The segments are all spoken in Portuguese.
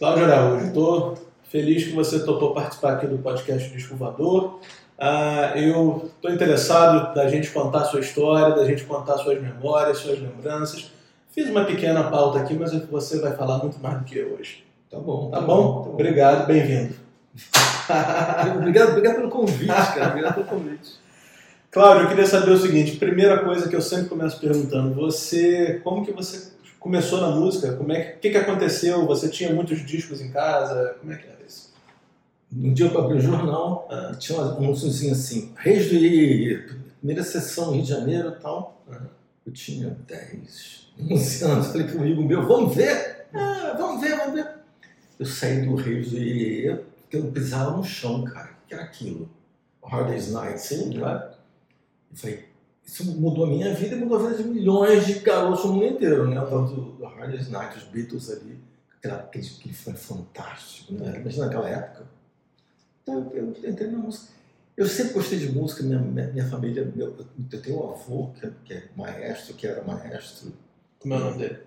Cláudio Araújo, estou feliz que você topou participar aqui do podcast Disco Voador. Ah, eu estou interessado da gente contar sua história, da gente contar suas memórias, suas lembranças. Fiz uma pequena pauta aqui, mas você vai falar muito mais do que eu hoje. Tá bom. Tá, bom? Tá bom? Obrigado, bem-vindo. obrigado, obrigado pelo convite, cara. Obrigado pelo convite. Cláudio, eu queria saber o seguinte, primeira coisa que eu sempre começo perguntando, você, como que você começou na música? Como é que, que, que aconteceu? Você tinha muitos discos em casa? Como é que era isso? Um dia eu abri o jornal, ah. tinha um anúnciozinho assim, Reis do Iê, primeira sessão Rio de Janeiro e tal. Ah. Eu tinha 10, 11 anos, falei para um amigo meu, vamos ver? Ah, vamos ver, vamos ver. Eu saí do Reis do Iê, porque eu pisava no chão, cara. O que era aquilo? Hard Day's Night. Sim, claro. Eu falei, isso mudou a minha vida e mudou a vida de milhões de garotos no mundo inteiro, né? O tal do, do Hard Night, os Beatles ali, aquela, aquele, aquele foi fantástico, né? Imagina naquela época. Então eu, eu entrei na música. Eu sempre gostei de música, minha, minha, minha família, meu, eu tenho um avô que é, que é, maestro, que era maestro. Como é o nome dele?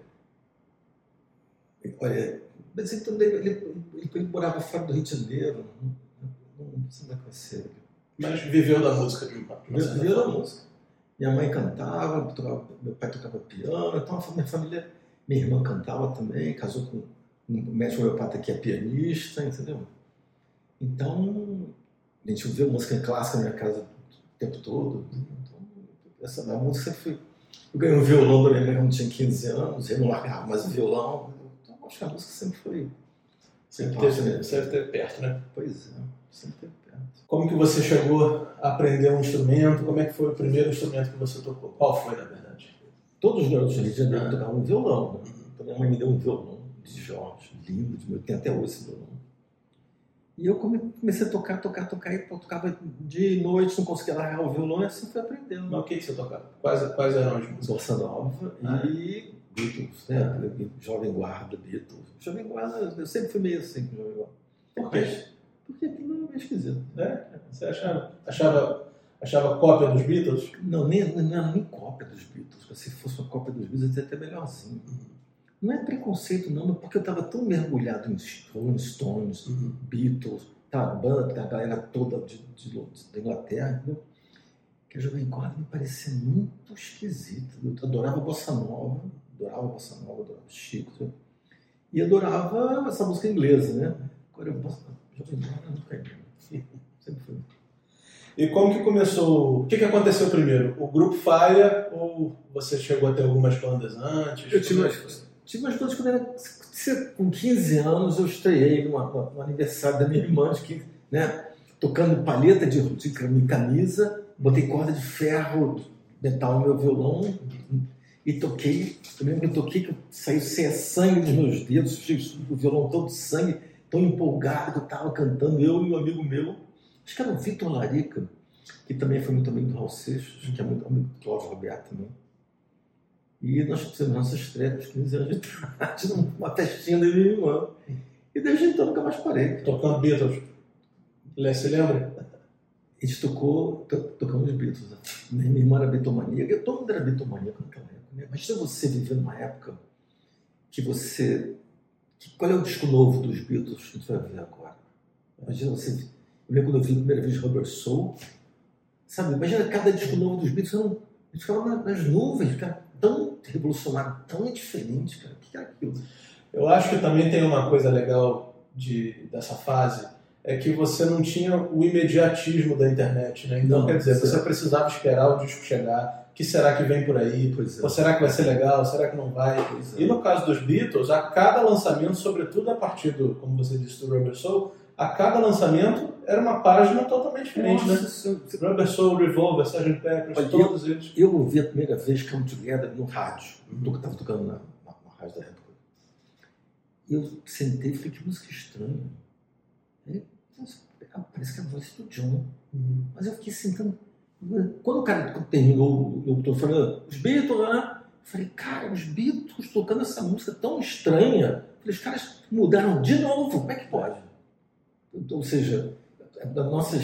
Olha, mas ele, ele, ele, ele, morava fora do Rio de Janeiro, não, não, não sei conhecer ele. Mas viveu da música de um Viveu da música. Minha mãe cantava, meu pai tocava piano, então minha família, minha irmã cantava também, casou com um médico homeopata que é pianista, entendeu? Então, a gente ouvia música clássica na minha casa o tempo todo. Então, essa a música foi. Eu ganhei um violão da minha mãe quando tinha 15 anos, eu não largava mais o violão. Então, acho que a música sempre foi. Sempre, teve, sempre teve perto, né? Pois é, sempre teve como que você chegou a aprender um instrumento? Como é que foi o primeiro instrumento que você tocou? Qual foi, na verdade? Todos os garotos do Rio de Janeiro tocavam um violão. Né? Então, minha mãe me deu um violão de Jorge, lindo, eu tenho até hoje esse violão. E eu comecei a tocar, tocar, tocar, e tocava de noite, não conseguia largar o violão, e assim fui aprendendo. Mas o que, que você tocava? Quais, quais eram as músicas? Bossa Nova ah. e Beatles, né? Jovem Guarda, Beatles. Jovem Guarda, eu sempre fui meio assim com Jovem Guarda. Por quê? Porque aquilo era meio esquisito. É? Você achava, achava, achava cópia dos Beatles? Não, nem, não era nem cópia dos Beatles. Se fosse uma cópia dos Beatles, seria até melhorzinho. Não é preconceito, não, porque eu estava tão mergulhado em Rolling Stones, uhum. Beatles, tá, a banda, a galera toda de, de, de, da Inglaterra, entendeu? que a Jovem Guarda me parecia muito esquisita. Eu adorava Bossa Nova, adorava Bossa Nova, adorava Chico, e adorava essa música inglesa, né? Agora eu Bossa Sempre foi. E como que começou? O que, que aconteceu primeiro? O grupo Faia ou você chegou a ter algumas bandas antes? Eu tive, umas, tive umas bandas quando era. Com 15 anos eu estreiei no aniversário da minha irmã, que, né, tocando palheta de, de camisa, botei corda de ferro, metal no meu violão e toquei. Eu lembro que eu toquei que saiu sem sangue dos meus dedos, o violão todo de sangue tão empolgado que eu estava cantando, eu e um amigo meu, acho que era o Vitor Larica, que também foi muito amigo do Raul Seixas, que é muito amigo do Cláudio Roberto também. E nós fizemos nossa estreia com 15 anos de idade, numa festinha da minha irmã. E desde então nunca mais parei. Tocando Beatles. Você lembra? A gente tocou, to, tocamos Beatles. Minha irmã era bitomaníaca, todo mundo era bitomaníaco naquela? Imagina você viver numa época que você qual é o disco novo dos Beatles que gente vai ver agora? Imagina você. Eu lembro quando eu vi a primeira vez Rubber Soul. Sabe, imagina cada disco novo dos Beatles. Não, a gente ficava nas nuvens, cara, tão revolucionário, tão diferente, cara. O que era aquilo? Eu acho que também tem uma coisa legal de, dessa fase, é que você não tinha o imediatismo da internet, né? Então, não, quer dizer, você precisava esperar o disco chegar que será que vem por aí? É. Ou será que vai ser legal? Será que não vai? É. E no caso dos Beatles, a cada lançamento, sobretudo a partir do, como você disse, do Rubber Soul, a cada lançamento era uma página totalmente diferente? Nossa, né? Eu... Rubber Soul, Revolver, Sgt. Pepper, Olha, todos eu, eles. Eu ouvi a primeira vez Come Together no rádio, uhum. estava tocando na, na, na, rádio da época. Eu sentei e falei, que música estranha. Aí, parece que é a voz do John. Uhum. Mas eu fiquei sentando quando o cara terminou, eu estou falando, os Beatles, né? Eu falei, cara, os Beatles tocando essa música tão estranha. Eu falei, os caras mudaram de novo, como é que pode? Então, ou seja, a nossa,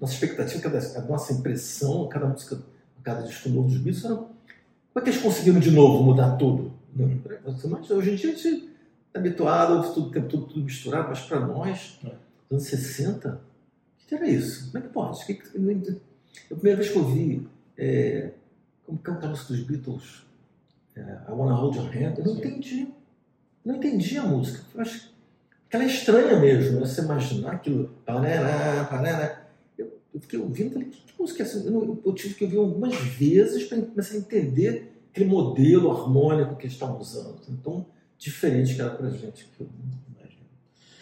nossa expectativa, a nossa impressão, cada música, cada disco novo dos Beatles, era, como é que eles conseguiram de novo mudar tudo? Mas hoje em dia a gente tá habituado, tudo, tudo, tudo misturado, mas para nós, é. anos 60, o que era isso? Como é que pode? Que, que, a primeira vez que eu vi, é, como canta a música dos Beatles, é, I Wanna Hold Your Hand, eu não entendi. Não entendi a música. Eu acho que ela é estranha mesmo, né? você imaginar aquilo. Parará, parará. Eu, eu fiquei ouvindo, falei, que, que música é essa? Eu, eu, tive que ouvir algumas vezes para começar a entender aquele modelo harmônico que eles estavam usando. Então, diferente que era pra gente. Que eu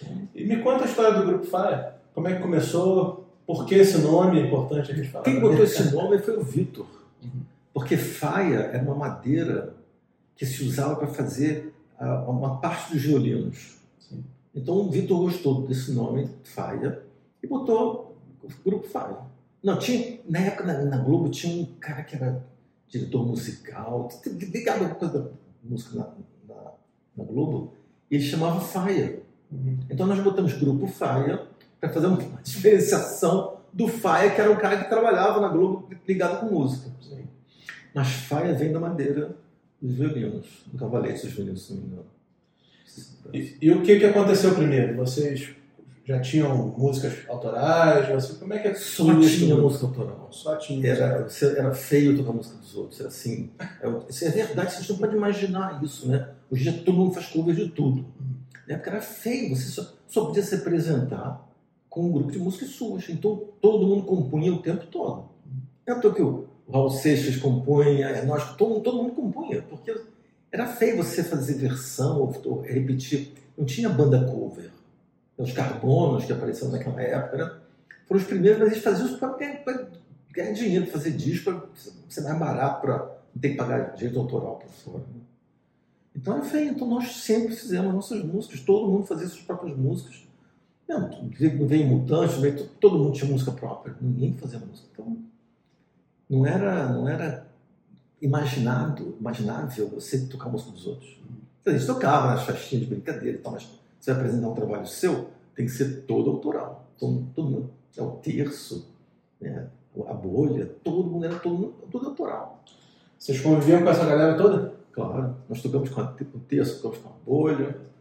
Então... E me conta a história do Grupo Fire. Como é que começou? Por que esse nome é importante a gente falar? Quem botou esse nome foi o Vitor. Uhum. Porque faia é uma madeira que se usava para fazer uma parte dos violinos. Sim. Então o Vitor gostou desse nome, faia, e botou o grupo faia. Não, tinha, na época na, na, Globo tinha um cara que era diretor musical, ligado a coisa da música na, na, na Globo, e ele chamava Faia. Uhum. Então nós botamos grupo Faia para fazer uma diferenciação do Faia, que era um cara que trabalhava na Globo ligado com música. Sim. Mas Faia vem da madeira dos violinos, do cavalete dos violinos, se não me engano. E, e, o que, que aconteceu primeiro? Vocês já tinham músicas autorais? Você, como é que é Só tinha música autoral. Só tinha. Era, era feio tocar a música dos outros. Era assim. É, é verdade, vocês não podem imaginar isso, né? Hoje em dia todo mundo faz cover de tudo. Na época era feio, você só, só podia se apresentar com um grupo de músicas suas. Então todo mundo compunha o tempo todo. É que o Raul Seixas compunha, é nós, todo, todo mundo compunha, porque era feio você fazer versão ou, repetir. Não tinha banda cover. Os carbonos que apareceram naquela época foram os primeiros, mas eles faziam isso para ganhar, dinheiro, fazer disco, para ser mais barato, para não ter que pagar direito autoral para fora. Né? Então era feio. Então nós sempre fizemos nossas músicas, todo mundo fazia suas próprias músicas. Não, veio mutante, veio, todo mundo tinha música própria, ninguém fazia música. Então não era, não era imaginado, imaginável você tocar a música dos outros. A gente tocava nas festinhas de brincadeira e tal, mas você vai apresentar um trabalho seu, tem que ser todo autoral. Todo, todo mundo, é o terço, né? a bolha, todo mundo era todo, todo autoral. Vocês conviviam com essa galera toda? Claro, nós tocamos com o terço, tocamos com a bolha.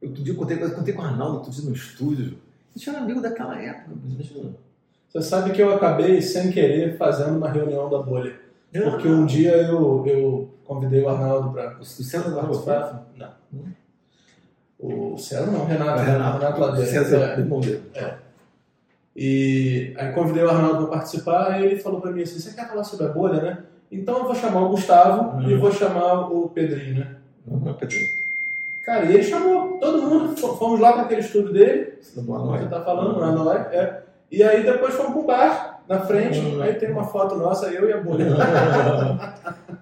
Eu, outro dia, eu contei, eu contei com o Arnaldo outro dia no estúdio. A gente era amigo daquela época. Imagina. Você sabe que eu acabei, sem querer, fazendo uma reunião da bolha. Porque um dia eu, eu convidei o Arnaldo para. O César participar. Não. O César não, o Renato. Renato, Renato Ladeira. César é, irmão dele. É. E aí convidei o Arnaldo para participar e ele falou para mim assim: Você quer falar sobre a bolha, né? Então eu vou chamar o Gustavo uhum. e vou chamar o Pedrinho, né? Uhum, Pedrinho. Cara, e ele chamou todo mundo, fomos lá para aquele estúdio dele. Você tá falando, Hanoi, é. E aí depois fomos pro bar, na frente, uhum. aí tem uma foto nossa, eu e a bolha.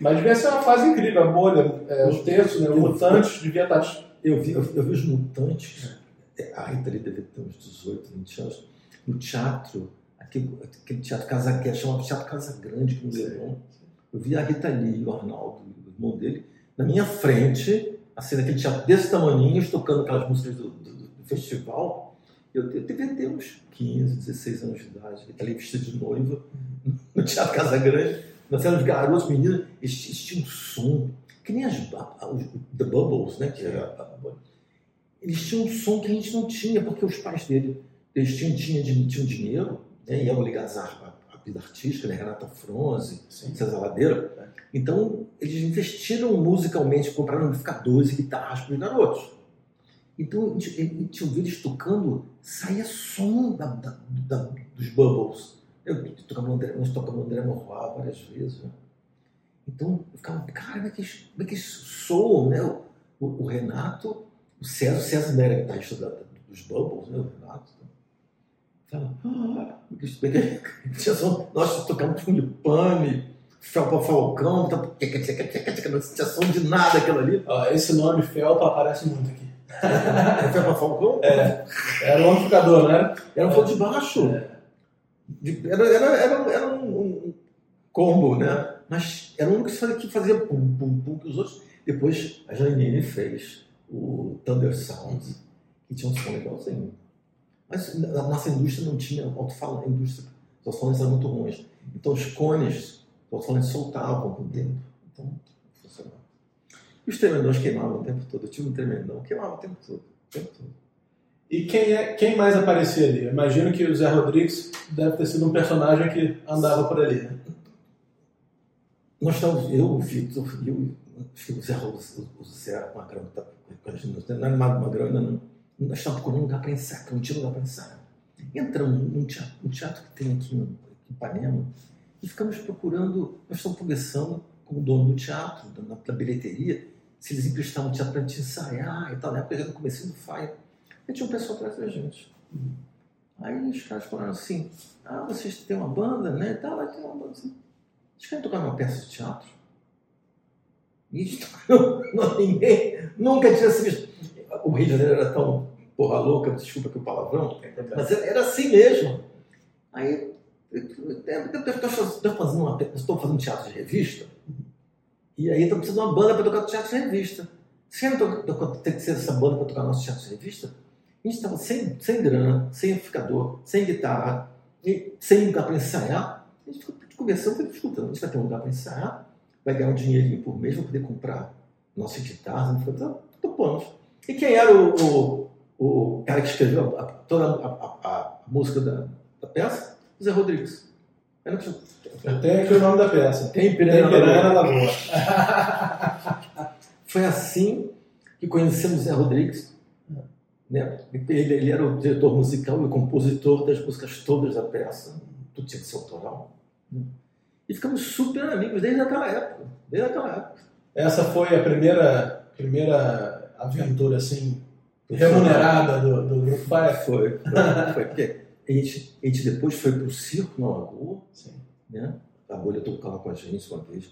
Mas devia ser uma fase incrível, a bolha, é, os textos, né? Os mutantes devia estar. Tá eu vi, eu, eu vi os mutantes, é, a Rita ali deve ter uns 18, 20 anos, no teatro, aquele, aquele teatro Casa que chama Teatro Casa Grande, que me levou. Eu vi a Rita Lee e o Arnaldo, o irmão dele, na minha frente, assim, naquele teatro desse tamanho, tocando aquelas músicas do, do, do festival. Eu, eu devia ter uns 15, 16 anos de idade. Ele ali vestido de noiva, no Teatro Casa Grande. Nós éramos garotos, meninas, eles, tinham um som, que nem as os, The Bubbles, né? Que era, eles tinham um som que a gente não tinha, porque os pais dele eles tinham, tinham, tinham dinheiro, né, e eram ligados à, à, vida artística, né, Renata Fronze, Sim. César Ladeira. É. Então, eles investiram musicalmente, compraram amplificadores e guitarras para os garotos. Então, a gente ouvia eles tocando, saía som da, da, da, dos bubbles. Eu tocava André, nós tocamos André Morroa várias vezes. Né? Então, eu ficava, cara, como é que, como é que soam, né? O, o, o, Renato, o César, o César não era guitarrista da, dos bubbles, né? O Renato. Fala, ah, tinha som, nós tocamos Pane, Felpa Falcão, tá, não tinha som de nada aquilo ali. esse nome Felpa aparece muito aqui. Foi pra Falcão? É. Era um amplificador, né? Era um de baixo. É. Era, era, era, era um, um, combo, né? Mas era um que fazia, que fazia pum, pum, pum, que os outros. Depois a Janine fez o Thunder Sound, que tinha um som legalzinho. Mas a nossa indústria não tinha alto-falante, a indústria, os alto-falantes eram muito ruins. Então os cones, os alto-falantes soltavam com o tempo. Então, funcionava. E os tremendões queimavam o tempo todo. Eu tive um tremendão, queimava o tempo todo. O tempo todo. E quem, é, quem mais aparecia ali? Eu imagino que o Zé Rodrigues deve ter sido um personagem que andava por ali, né? Nós estávamos, eu, o Vitor, e o, o Zé, o, Zé Magrão, tá, não é Magrão ainda não. Nós estávamos procurando um lugar para ensaiar, não tinha lugar para ensaiar. Entramos num teatro, teatro que tem aqui em Ipanema e ficamos procurando, nós estamos conversando com o dono do teatro, da, da bilheteria, se eles emprestavam o teatro para a gente ensaiar e tal. Na época já no começo do FAI. E tinha um pessoal atrás da gente. Aí os caras falaram assim, ah, vocês têm uma banda, né? Tá, lá tem uma banda assim. Vocês querem tocar uma peça de teatro? E não, ninguém nunca tinha se visto. O Rio de Janeiro era tão porra louca, desculpa que o palavrão, mas era assim mesmo. Aí, estou fazendo, uma, estou fazendo teatro de revista, e aí estou precisando de uma banda para tocar teatro de revista. Não tem que ser essa banda para tocar nosso teatro de revista, a gente estava sem, sem grana, sem amplificador, sem guitarra, sem lugar para ensaiar. A gente ficou conversando, escutando, a gente vai ter um lugar para ensaiar, vai ganhar um dinheirinho por mês, vai poder comprar nossa guitarra, não ficou. E quem era o, o, o, cara que escreveu a, toda a, a, a música da, da, peça? Zé Rodrigues. Eu, Eu tenho aqui o nome da peça. Tem Piranha, Tem Piranha na Lagoa. Foi assim que conhecemos Zé Rodrigues. Né? Ele, ele, era o diretor musical e o compositor das músicas todas da peça. Tudo tinha que ser autoral. E ficamos super amigos desde aquela época. Desde aquela época. Essa foi a primeira, primeira aventura assim remunerada do, do grupo Fire? Foi, foi, foi. Porque a gente, a gente depois foi para o circo na Lagoa, Sim. né? a bolha tocava com a gente uma vez.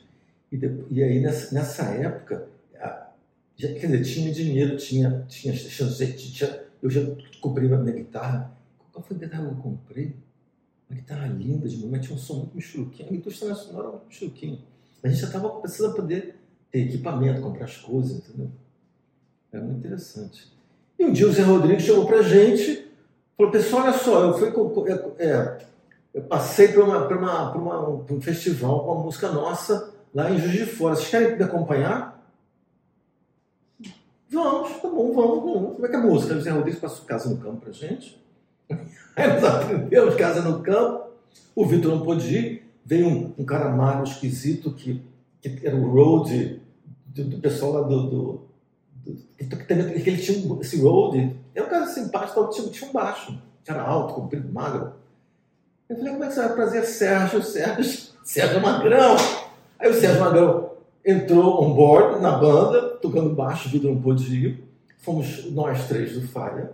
E, de, e aí nessa, nessa época, a, já, quer dizer, tinha dinheiro, tinha, tinha, tinha, tinha eu já comprei a minha guitarra. Qual foi a guitarra que eu comprei? Uma guitarra linda de mas tinha um som muito michuruquinho. A indústria nacional era muito michuruquinho. A gente já estava a poder ter equipamento, comprar as coisas, entendeu? Era muito interessante. E um dia o Zé Rodrigues chegou para a gente falou, pessoal, olha só, eu fui é, é, eu passei para uma, uma, uma, um festival com uma música nossa lá em Juiz de Fora. Vocês querem me acompanhar? Vamos, tá bom, vamos, vamos. Como é que é a música? O Zé Rodrigues passou casa no campo para gente. Aí nós aprendemos casa no campo. O Vitor não pôde ir. Veio um, um cara magro, esquisito, que, que era o road do, do pessoal lá do, do, ele tinha esse road. É um cara simpático, tinha, tinha um baixo. Era alto, comprido, magro. Eu falei, como é que você vai trazer Sérgio? Sérgio, Sérgio Magrão. Aí o Sérgio Magrão entrou on board na banda, tocando baixo, o Vitor não pôde. Fomos nós três do Falha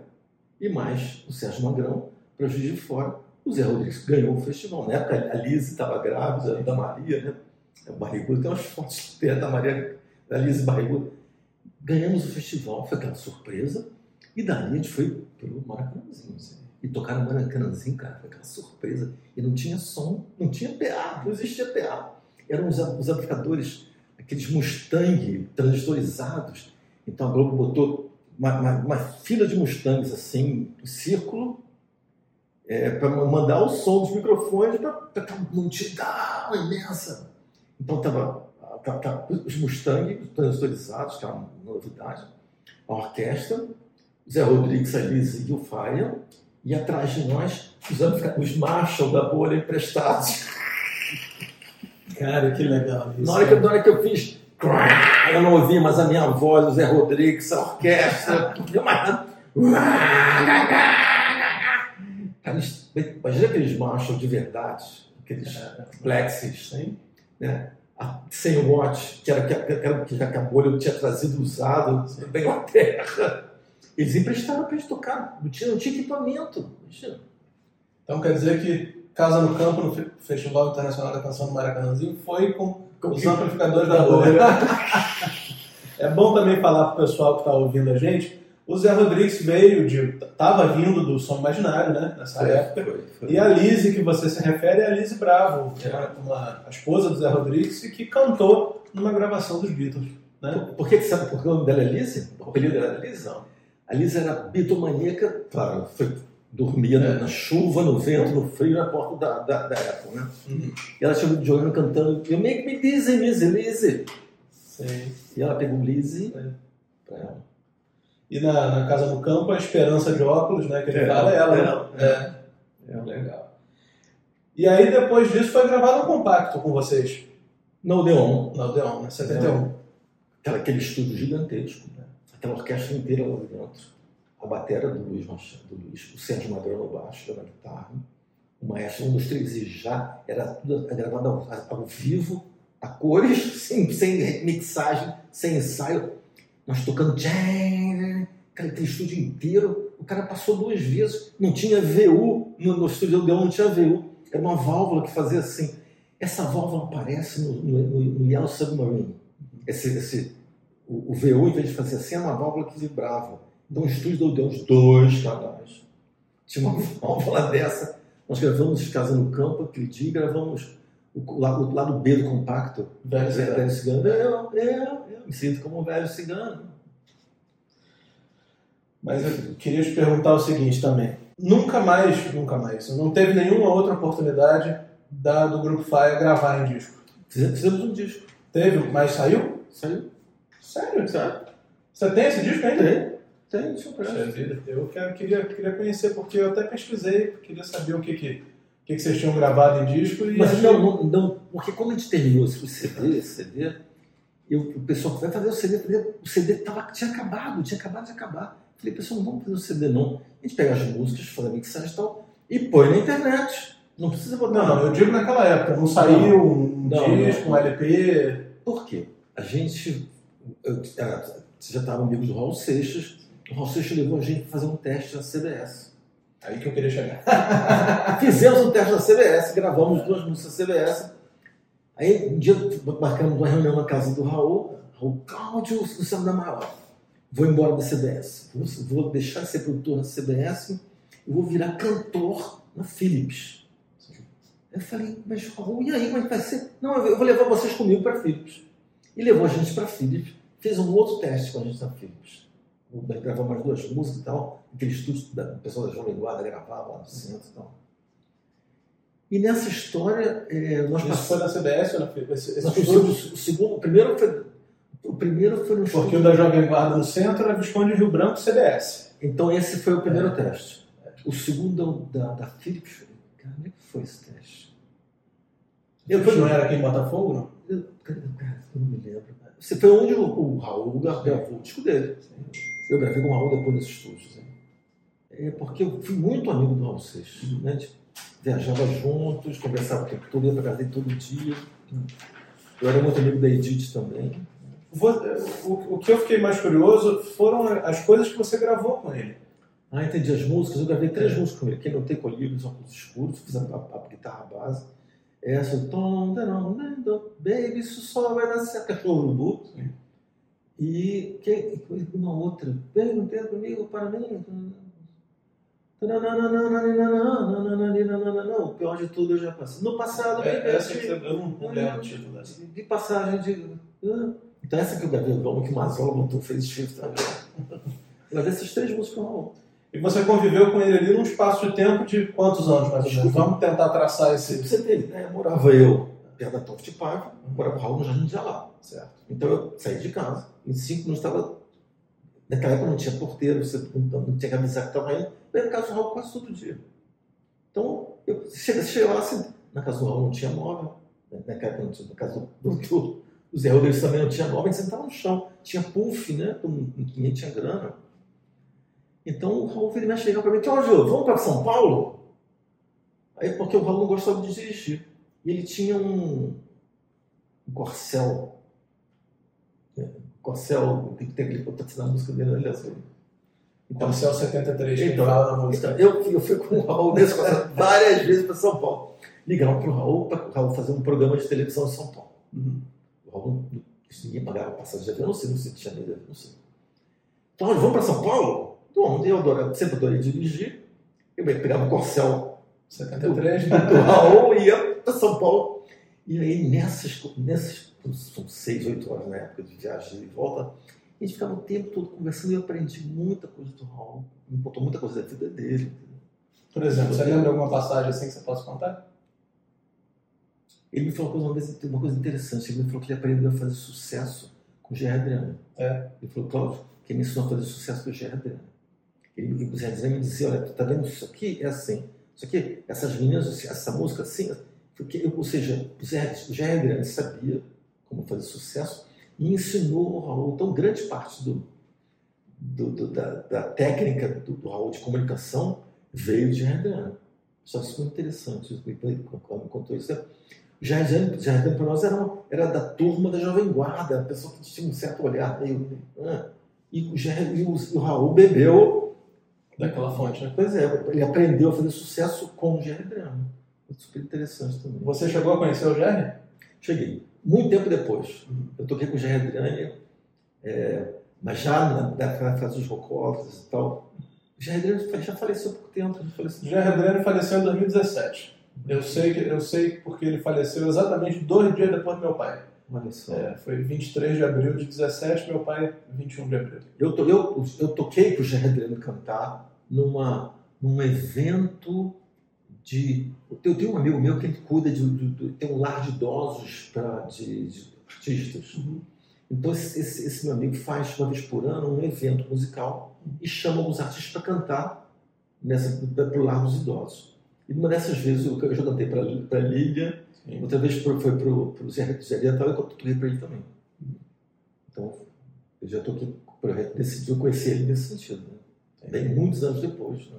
e mais o Sérgio Magrão para Juiz de Fora. O Zé Rodrigues ganhou o festival. Época, a Lise estava grávida, da Maria, né? O é Barrigudo, tem umas fotos da Maria, da Lise Barrigudo. Ganhamos o festival, foi aquela surpresa. E dali a gente foi pro Maracanãzinho. Assim. E tocaram no Maracanãzinho, cara, foi aquela surpresa. E não tinha som, não tinha PA, não existia PA. Eram os, os amplificadores, aqueles Mustang transistorizados. Então a Globo botou uma, uma, uma fila de Mustangs assim, em círculo, é, para mandar o som dos microfones para aquela multidão imensa. Então estava os Mustang transistorizados, que era uma novidade, a orquestra, Zé Rodrigues, Alice e o Faia, e atrás de nós os, os Marshall da bolha emprestados. Cara, que legal isso. Na hora que, na hora que eu fiz, eu não ouvi mais a minha voz, o Zé Rodrigues, a orquestra, Imagina aqueles Marshall de verdade, aqueles plexis, né? A 100 watts, que era que, que, que a bolha tinha trazido usado da Inglaterra. Eles emprestaram para gente tocar, não tinha, não tinha equipamento. Então quer dizer que Casa no Campo, no Festival Internacional da Canção do Maracanãzinho, foi com, com os amplificadores da bolha. é bom também falar para o pessoal que está ouvindo a gente, o Zé Rodrigues veio de. estava vindo do Som Imaginário, né? Nessa foi, época. Foi, foi. E a Lise, que você se refere, é a Lise Bravo, que é uma, a esposa do Zé Rodrigues e que cantou numa gravação dos Beatles. Né? Por, por que, que sabe por que o nome dela é Lise? O apelido dela Lise? Não. A Lisa era bitomaníaca, claro, foi, dormia é. na chuva, no vento, no frio, na porta da, da, da Apple, né? Uhum. E ela chegou jogando, cantando, you make me dizzy, Lizzy, Lizzy. Sim. E ela pegou o Lizzie é. pra ela. E na, na Casa do Campo, a Esperança de Óculos, né? Que ele é, fala é ela. É, é. é. Legal. E aí, depois disso, foi gravado um compacto com vocês. Na Odeon. Na Odeon, né? 71. Aquela, aquele estúdio gigantesco, né? aquela orquestra inteira lá dentro. A bateria do Luiz Machado, do Luiz, o Sérgio Magrão no baixo, na guitarra, o maestro, um dos três e já, era tudo gravado ao, ao vivo, a cores, sem, sem mixagem, sem ensaio. Nós tocando jazz, aquele estúdio inteiro. O cara passou duas vezes, não tinha VU, no, no estúdio Odeon não tinha VU. Era uma válvula que fazia assim. Essa válvula aparece no, no, no Yellow Submarine. Esse, esse, o, o VU, em vez de fazer assim, é uma válvula que vibrava. Então, o estúdio do Odeon, dois canais. Tinha uma válvula dessa. Nós gravamos Casa no Campo aquele dia gravamos o lado, o lado B do compacto. Velho, velho, velho cigano. Eu, eu, eu me sinto como um velho cigano. Mas eu queria te perguntar o seguinte também. Nunca mais, nunca mais, não teve nenhuma outra oportunidade da, do Grupo Faia gravar em disco? Fizemos um disco. Teve, mas saiu? Saiu. Sério? Sério? Você tem esse disco ainda? Tem. Tem, deixa eu Eu quero, queria, queria conhecer, porque eu até pesquisei, queria saber o que, que, o que, que vocês tinham gravado em disco. E Mas achei... não, não, porque quando a gente terminou o CD, esse CD, eu, o pessoal vai fazer o CD, o CD tava, tinha acabado, tinha acabado de acabar. Falei, pessoal, não vamos fazer o CD não. A gente pega as músicas, faz a mixagem e tal, e põe na internet. Não precisa botar. Não, não, eu digo naquela época, não saiu um não, disco, um LP. Por quê? A gente. Eu, você já estava amigo do Raul Seixas, o Raul Seixas levou a gente para fazer um teste na CBS. Aí que eu queria chegar. Fizemos um teste na CBS, gravamos duas músicas na CBS. Aí um dia marcamos uma reunião na casa do Raul, Raul Cláudio, no centro da maior. Vou embora da CBS, vou, vou deixar de ser produtor na CBS e vou virar cantor na Philips. Eu falei, mas Raul, e aí como é que vai ser? Não, eu vou levar vocês comigo para Philips. E levou a gente para Philips, fez um outro teste com a gente na Philips gravamos mais duas músicas e tal, aquele estúdio da o pessoal da Jovem Guarda gravava lá no centro e tal. E nessa história, é, nós Isso foi na CBS ou na esse, esse estúdio? O, segundo, o primeiro foi, o primeiro foi no. Porque o da Jovem Guarda no centro era Visconde Rio Branco CBS. Então esse foi o primeiro é. teste. O segundo da, da Philips, cara, como é que foi esse teste? Eu, não era aqui em Botafogo, não? Eu, cara, eu não me lembro. Você foi onde o, o Raul gravou o disco dele. Eu gravei com o Raul depois desses estúdios. É porque eu fui muito amigo do Raul Seixas. Né? A gente viajava juntos, conversava o tempo todo, ia para casa todo dia. Eu era muito amigo da Edith também. O, que eu fiquei mais curioso foram as coisas que você gravou com ele. Ah, entendi. As músicas. Eu gravei três é. músicas com ele. Quem não tem colírios, óculos escuros, fiz a, a, a guitarra base. Essa, tom, baby, isso só vai dar certo. Cachorro urubu. E que, uma outra, perguntei comigo para mim. O pior de tudo eu já passei. No passado, é, essa que eu não lembro o título dessa. De passagem de. Então, essa que eu gravei, o que o Mazola montou, fez chifre também. Gravei essas três músicas com E você conviveu com ele ali num espaço de tempo de quantos anos mais ou menos? Vamos tentar traçar esse. Você tem, né? Morava eu perto da Torre de Paiva, morava o Raul no Jardim de Alá. Certo. Então eu saí de casa em cinco minutos estava. Naquela época não tinha porteiro, você não tinha que avisar que estava indo. Eu ia na casa do Raul quase todo dia. Então, eu cheguei lá, assim, na casa do Raul não tinha móvel, naquela época não tinha, na casa do, do, do Zé Rodrigues também não tinha a gente sentava no chão. Tinha puff, né? Ninguém tinha grana. Então o Raul veio me chegar para mim, Cláudio, vamos para São Paulo? Aí, porque o Raul não gostava de dirigir. E ele tinha um, um corcel Corcel, tem que ter aquele patrocinar a música dele, olha só. Então, Corcel 73, que então, fala na música. Então, eu, eu fui com o Raul nesse Corcel várias vezes para São Paulo. Ligaram para o Raul para o Raul fazer um programa de televisão em São Paulo. Uhum. O Raul, ninguém pagava passagem de avião, não sei, não sei se tinha medo, não sei. Então, vamos para São Paulo? Então, eu sempre adorei dirigir. Eu pegava o Corcel 73 do, do Raul e ia para São Paulo. E aí, nessas, nessas são seis, oito horas na época de viagem e volta, a gente ficava o tempo todo conversando e eu aprendi muita coisa do Raul, me contou muita coisa da vida dele. Por exemplo, você lembra alguma passagem assim que você possa contar? Ele me falou uma, vez, uma coisa interessante, ele me falou que ele aprendeu a fazer sucesso com o Gerard Adriano. É. Ele falou, Cláudio, quem me ensinou a fazer sucesso foi o Gerard Adriano. Ele, o Gerard Adriano me dizia, olha, tu tá vendo isso aqui? É assim. Isso aqui, essas meninas, essa música assim. Porque, ou seja, o Gerard Adriano sabia como fazer sucesso e ensinou ao Raul, então grande parte do, do, do da, da, técnica do, do, Raul de comunicação veio de Gerard Adriano. Só isso foi interessante, me contou isso. Jardim, Jardim para nós era, uma, era da turma da Jovem Guarda, a pessoa que tinha um certo olhar meio. Ah, e, o, e, o, o Raul bebeu daquela fonte, né? Pois é, ele aprendeu a fazer sucesso com o Jerry Adriano. Super interessante também. Você chegou a conhecer o Jerry? Cheguei. Muito tempo depois. Uhum. Eu toquei com o Jerry Adriano, é, mas já na, fase dos rocódromos e tal. O Jerry Adriano já faleceu há pouco tempo. O Jerry Adriano faleceu em 2017. Eu sei, que, eu sei porque ele faleceu exatamente dois dias depois do meu pai. Olha só. É, foi 23 de abril de 17, meu pai 21 de abril. Eu, to, eu, eu toquei para o Gerard Adriano cantar numa, num evento de. Eu tenho um amigo meu que cuida de, de, de tem um lar de idosos pra, de, de artistas. Uhum. Então esse, esse, esse, meu amigo faz uma vez por ano um evento musical e chama alguns artistas para cantar para o lar dos idosos. E uma dessas vezes eu, eu já cantei para a Lília, outra vez foi para o Zé Oriental e eu toquei para ele também. Então, eu já estou aqui, decidiu conhecer ele nesse sentido. Né? Bem, muitos anos depois. Né?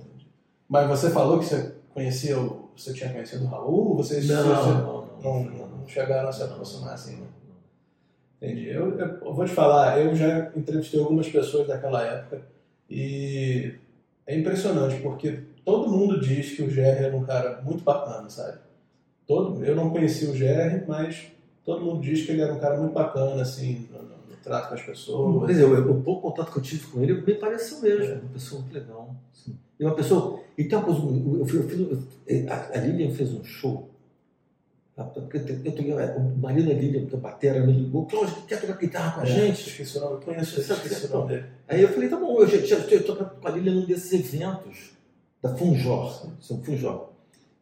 Mas você falou que você conhecia, você tinha conhecido o Raul? Vocês não, não, não, não, não, chegaram a se aproximar assim, né? Entendi. Eu, eu, vou te falar, eu já entrevistei algumas pessoas daquela época e é impressionante porque todo mundo diz que o GR era um cara muito bacana, sabe? Todo, eu não conheci o GR, mas todo mundo diz que ele era um cara muito bacana, assim, no, no, no trato com as pessoas. Mas eu, o pouco contato que eu tive com ele me pareceu mesmo, é. uma pessoa muito legal. Assim. E uma pessoa. E tem uma coisa, eu, fiz, eu fiz, a Lilian fez um show. Tá? Porque eu tenho, o marido da Lilian, que é batera, me ligou, Cláudio, quer tocar guitarra com a é, gente? Esqueci o nome, eu conheço, esqueci o nome dele. Aí eu falei, tá bom, eu já estou com a Lilian num desses eventos da Funjor, são Funjor.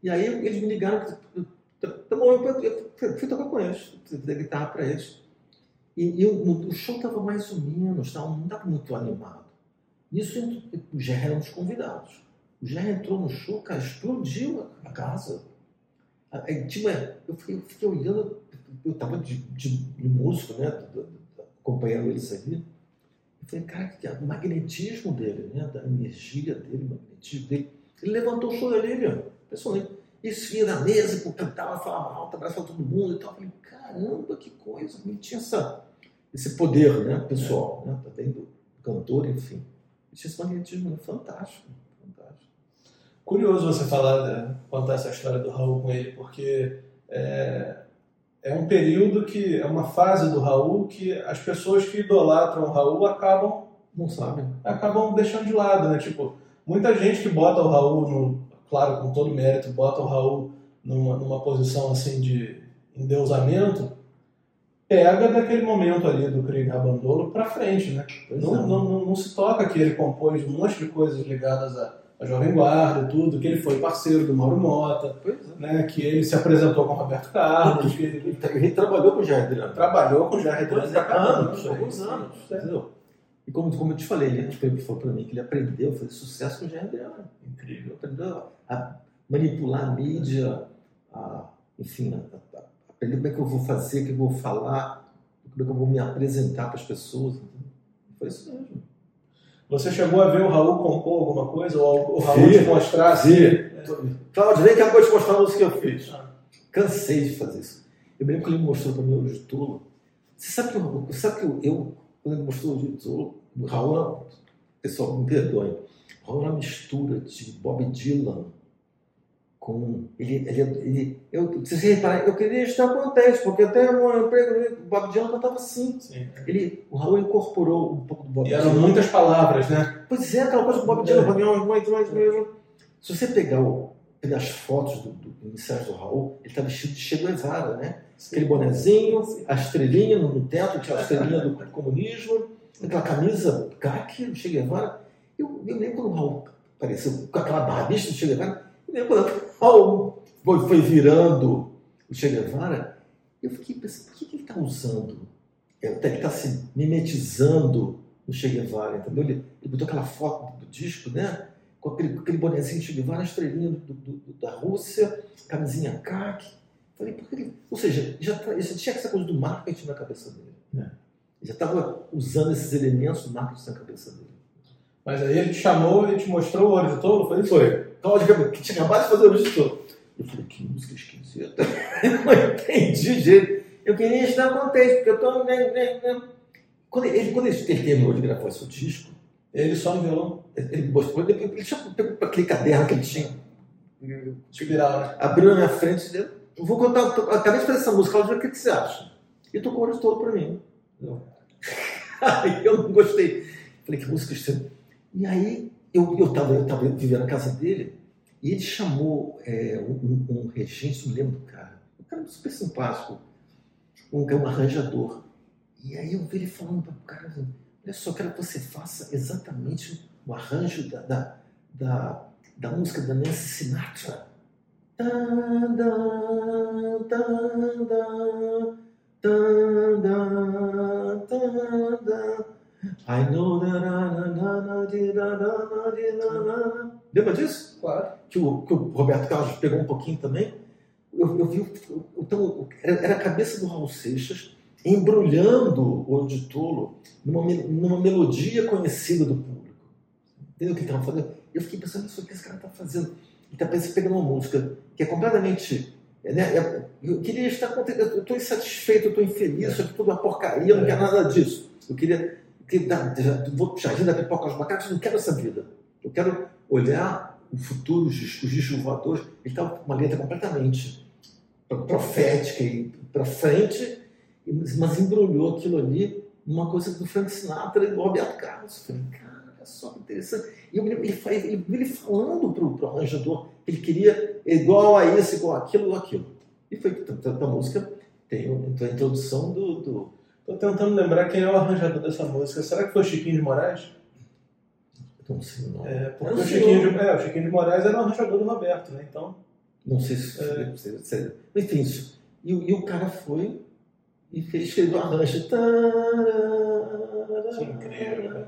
E aí eles me ligaram, tá bom, eu, eu, eu fui tocar com eles, dar guitarra para eles. E, e o, o show estava mais ou menos, tava, não estava muito animado. Isso o Gerry era um dos convidados. Gerry entrou no show, cara, explodiu a, casa. Aí, tinha, eu, fiquei, eu fiquei olhando, eu estava de, de, de, músico, né, acompanhando eles ali. Eu falei, cara, que o magnetismo dele, né? da energia dele, o magnetismo dele. Ele levantou o Lilian, pessoalmente. Isso vinha na mesa, cantava, falava alto, abraçava todo mundo e tal. Eu falei, caramba, que coisa. Ele tinha essa, esse poder né, pessoal, né? Tá vendo? Cantor, enfim. Ele tinha esse magnetismo fantástico, fantástico. Curioso você falar, né, contar essa história do Raul com ele, porque é, é um período que é uma fase do Raul que as pessoas que idolatram o Raul acabam não sabem, acabam deixando de lado, né? Tipo, muita gente que bota o Raul no, claro, com todo mérito, bota o Raul numa, numa posição assim de endeusamento, pega daquele momento ali do Craig Rabandolo para frente, né? Não, é. não, não, não, se toca que ele compôs um monte de coisas ligadas a a Jovem Guarda, tudo, que ele foi parceiro do Mauro Mota, é. né, que ele se apresentou com o Roberto Carlos. Que ele, ele trabalhou com o Jair Adriano. Trabalhou com o Jair Adriano há anos, alguns anos. Entendeu? E como, como eu te falei, ele falou para mim que ele aprendeu a fazer sucesso com o Jair Adriano. Incrível. Aprendeu a manipular a mídia, a, enfim, a, a, aprender como é que eu vou fazer, o que eu vou falar, como é que eu vou me apresentar para as pessoas. Entendeu? Foi isso mesmo. Você chegou a ver o Raul compor alguma coisa? Ou o Raul te mostrar assim? Cláudio, nem acabou de mostrar a música que eu fiz. Ah. Cansei de fazer isso. Eu lembro que ele mostrou para mim o Tolo. Você sabe que, eu, sabe que eu, quando ele mostrou o Tolo, o Raul, pessoal, me perdoe, o Raul é uma mistura de Bob Dylan com. Ele, ele, ele, eu, se você reparar, eu queria estar teste, porque até o Bob Dylan cantava assim. Sim. Ele, o Raul incorporou um pouco do Bob e Dylan. eram muitas palavras, né? Pois é, aquela coisa do Bob Dylan, é. mais, mais mesmo. Se você pegar, o, fotos do, do, do do Raul, ele está vestido de Che Guevara, né? Sim. Aquele bonezinho, a estrelinha no, no teto, aquela estrelinha do comunismo, aquela camisa caqui do Che Guevara. Eu, eu lembro quando o Raul apareceu com aquela barbicha do Che Guevara, quando foi virando o Che Guevara, eu fiquei pensando, por que ele está usando até que está se mimetizando no Che Guevara, entendeu? Ele, ele botou aquela foto do disco, né? Com aquele, aquele bonezinho de Che Guevara, estrelinha do, do, da Rússia, camisinha caque. Falei, porque ele, ou seja, já, tá, já tinha essa coisa do marketing na cabeça dele. Né? Ele já estava usando esses elementos do marketing na cabeça dele. Mas aí ele te chamou e te mostrou o Olho de Tolo, foi isso? Foi. Cláudio, que tinha acabado de fazer o de Tolo. Eu falei, que música esquisita. eu não entendi jeito. Eu queria estar contente, porque eu estou... Quando ele, quando ele terminou de gravar esse disco, ele só no violão. Ele mostrou, ele, ele tinha pegou aquele caderno que ele tinha. Espiral, né? Abriu na minha frente e eu vou contar, acabei de fazer essa música, Cláudio, o que, que você acha? E tocou o todo para mim. Aí eu não gostei. Falei, que música estranha. E aí eu, eu, tava, eu tava vivendo na casa dele e ele chamou é, um, um, regente, não lembro do cara. Um cara super simpático, um, um arranjador. E aí eu vi ele falando para o cara, olha só, quero que você faça exatamente o arranjo da, da, da, da música da Nancy Sinatra. I know that Lembra disso? Claro. Que o, que o Roberto Carlos pegou um pouquinho também. Eu, eu vi, então, era, era a cabeça do Raul Seixas embrulhando o de tolo numa, numa melodia conhecida do público. Entendeu o que estava fazendo? Eu fiquei pensando nisso que esse cara está fazendo. Ele está pegando uma música que é completamente. Né, é, eu queria estar contente, eu estou insatisfeito, eu estou infeliz, isso aqui tudo é uma porcaria, eu não quero nada disso. Eu queria. Queria vou jardim da pipoca aos macacos, não quero essa vida. Eu quero olhar o futuro, os discos voadores. Ele estava com uma letra completamente profética e para frente mas embrulhou aquilo ali numa coisa do Frank Sinatra e do Roberto Carlos. Eu falei, cara, só que interessante. E eu, ele, ele, ele falando para o arranjador que ele queria igual a isso, igual aquilo, aquilo. E foi tanto a música tem a introdução do. do... Estou tentando lembrar quem é o arranjador dessa música. Será que foi o Chiquinho de Moraes? Não sei não. É, porque o Chiquinho, de, é, o Chiquinho de Moraes era o arranjador do Roberto, né? Então. Não sei se. É... se, se enfim, e, e o cara foi e fez, fez o arranjo. Que incrível,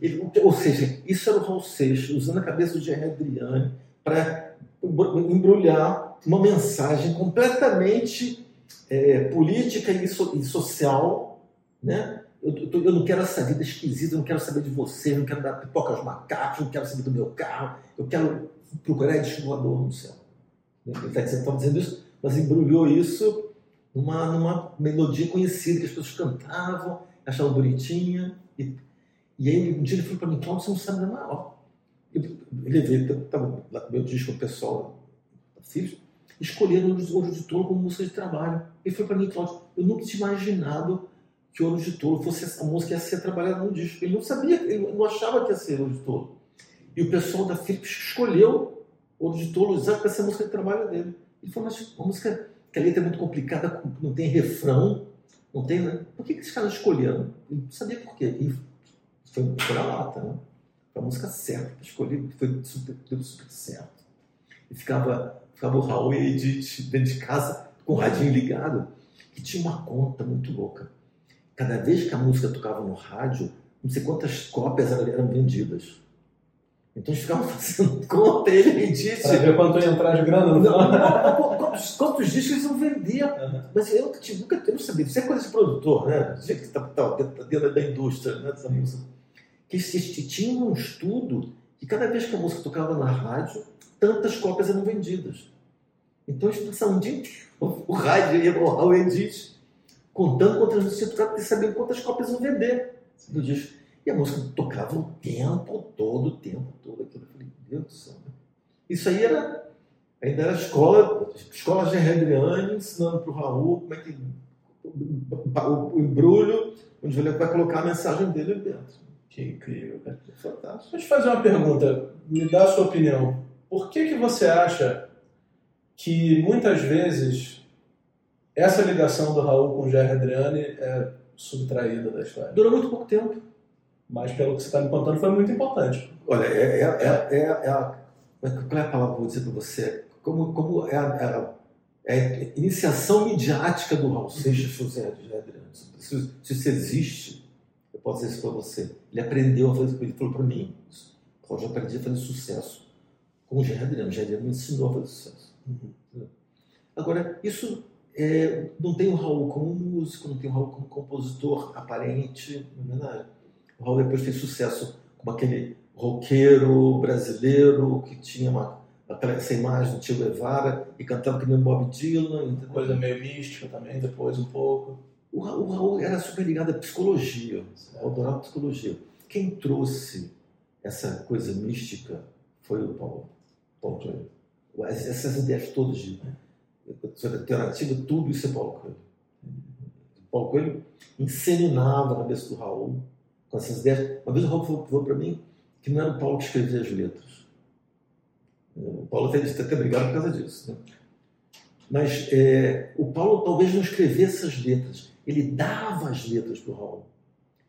Ele, ou seja, isso era o Raul Seixas usando a cabeça do Jerry Adriani para embrulhar uma mensagem completamente é, política e, so, e, social. Né? Eu, eu, não quero essa vida esquisita, eu não quero saber de você, eu não quero dar pipoca aos macacos, não quero saber do meu carro, eu quero procurar disco voador no céu. Ele está dizendo, tá dizendo isso, mas embrulhou isso numa, numa melodia conhecida que as pessoas cantavam, achavam bonitinha. E, e aí um dia ele falou para mim, Cláudio, você não sabe nada. Ó, eu, eu levei, estava lá com meu disco, pessoal da Filhos, escolheram Ouro de Tolo como música de trabalho. Ele falou para mim, Cláudio, eu nunca tinha imaginado que Ouro de Tolo fosse a música que ia ser trabalhada no disco. Ele não sabia, ele não achava que ia ser Ouro de Tolo. E o pessoal da Philips escolheu Ouro de Tolo exatamente para ser a música de trabalho dele. Ele falou, mas a música que a letra é muito complicada, não tem refrão, não tem. Né? Por que, que esses caras escolheram? Eu não sabia por quê. E foi, foi na lata, né? Foi a música certa, escolhi, foi super, deu super certo. E ficava, ficava o Raul e a Edith dentro de casa com o radinho ligado, que tinha uma conta muito louca. Cada vez que a música tocava no rádio, não sei quantas cópias eram vendidas. Então eles ficavam fazendo conta, ele disse. Para ver quanto ia entrar de grana no. Não, quantos, quantos discos eles iam vender? Uhum. Mas eu nunca, nunca eu não sabia. Isso é coisa de produtor, né? Gente que está tá, tá dentro da indústria né, dessa música. Que eles tinham um estudo que cada vez que a música tocava na rádio, tantas cópias eram vendidas. Então eles passavam um dia o rádio ia Edith contando quantas músicas tocavam, porque sabiam quantas cópias iam vender do disco. E a música tocava o tempo todo, o tempo todo. Eu falei, Deus do céu. Né? Isso aí era, ainda era escola, escola de Adriane, ensinando para o Raul como é que o, embrulho, onde ele vai colocar a mensagem dele dentro. Que incrível, cara. Fantástico. Deixa eu te fazer uma pergunta, me dá a sua opinião. Por que, que você acha que muitas vezes essa ligação do Raul com o Jerry Adriane é subtraída da história? Durou muito pouco tempo mas pelo que você está me contando foi muito importante. Olha, é, é, é, é, é a, qual é a palavra que eu vou dizer para você? Como, como é, a, é a iniciação midiática do Raul Seixas José Adriano. Se, se isso existe, eu posso dizer isso para você. Ele aprendeu a fazer, ele falou para mim, Cláudio, eu aprendi a fazer sucesso com o Jair Adriano. O Jair Adriano me ensinou a fazer sucesso. Uhum. Agora, isso é, não tem o Raul como músico, não tem o Raul como compositor aparente, não é verdade? O Raul depois fez sucesso como aquele roqueiro brasileiro que tinha uma, essa imagem do Tio Guevara e cantava que nem Bob Dylan. Entendeu? Coisa meio mística também, depois um pouco. O Raul, o Raul era super ligado à psicologia, ao adorava psicologia. Quem trouxe essa coisa mística foi o Paulo, Paulo Coelho. Essas ideias todas de sobre alternativa, tudo isso é Paulo Coelho. Paulo Coelho enceninava na cabeça do Raul com essas ideias. Uma vez o Raul falou para mim que não era o Paulo que escrevia as letras. O Paulo até até brigado por causa disso. Né? Mas é, o Paulo talvez não escrevesse as letras, ele dava as letras para o Raul,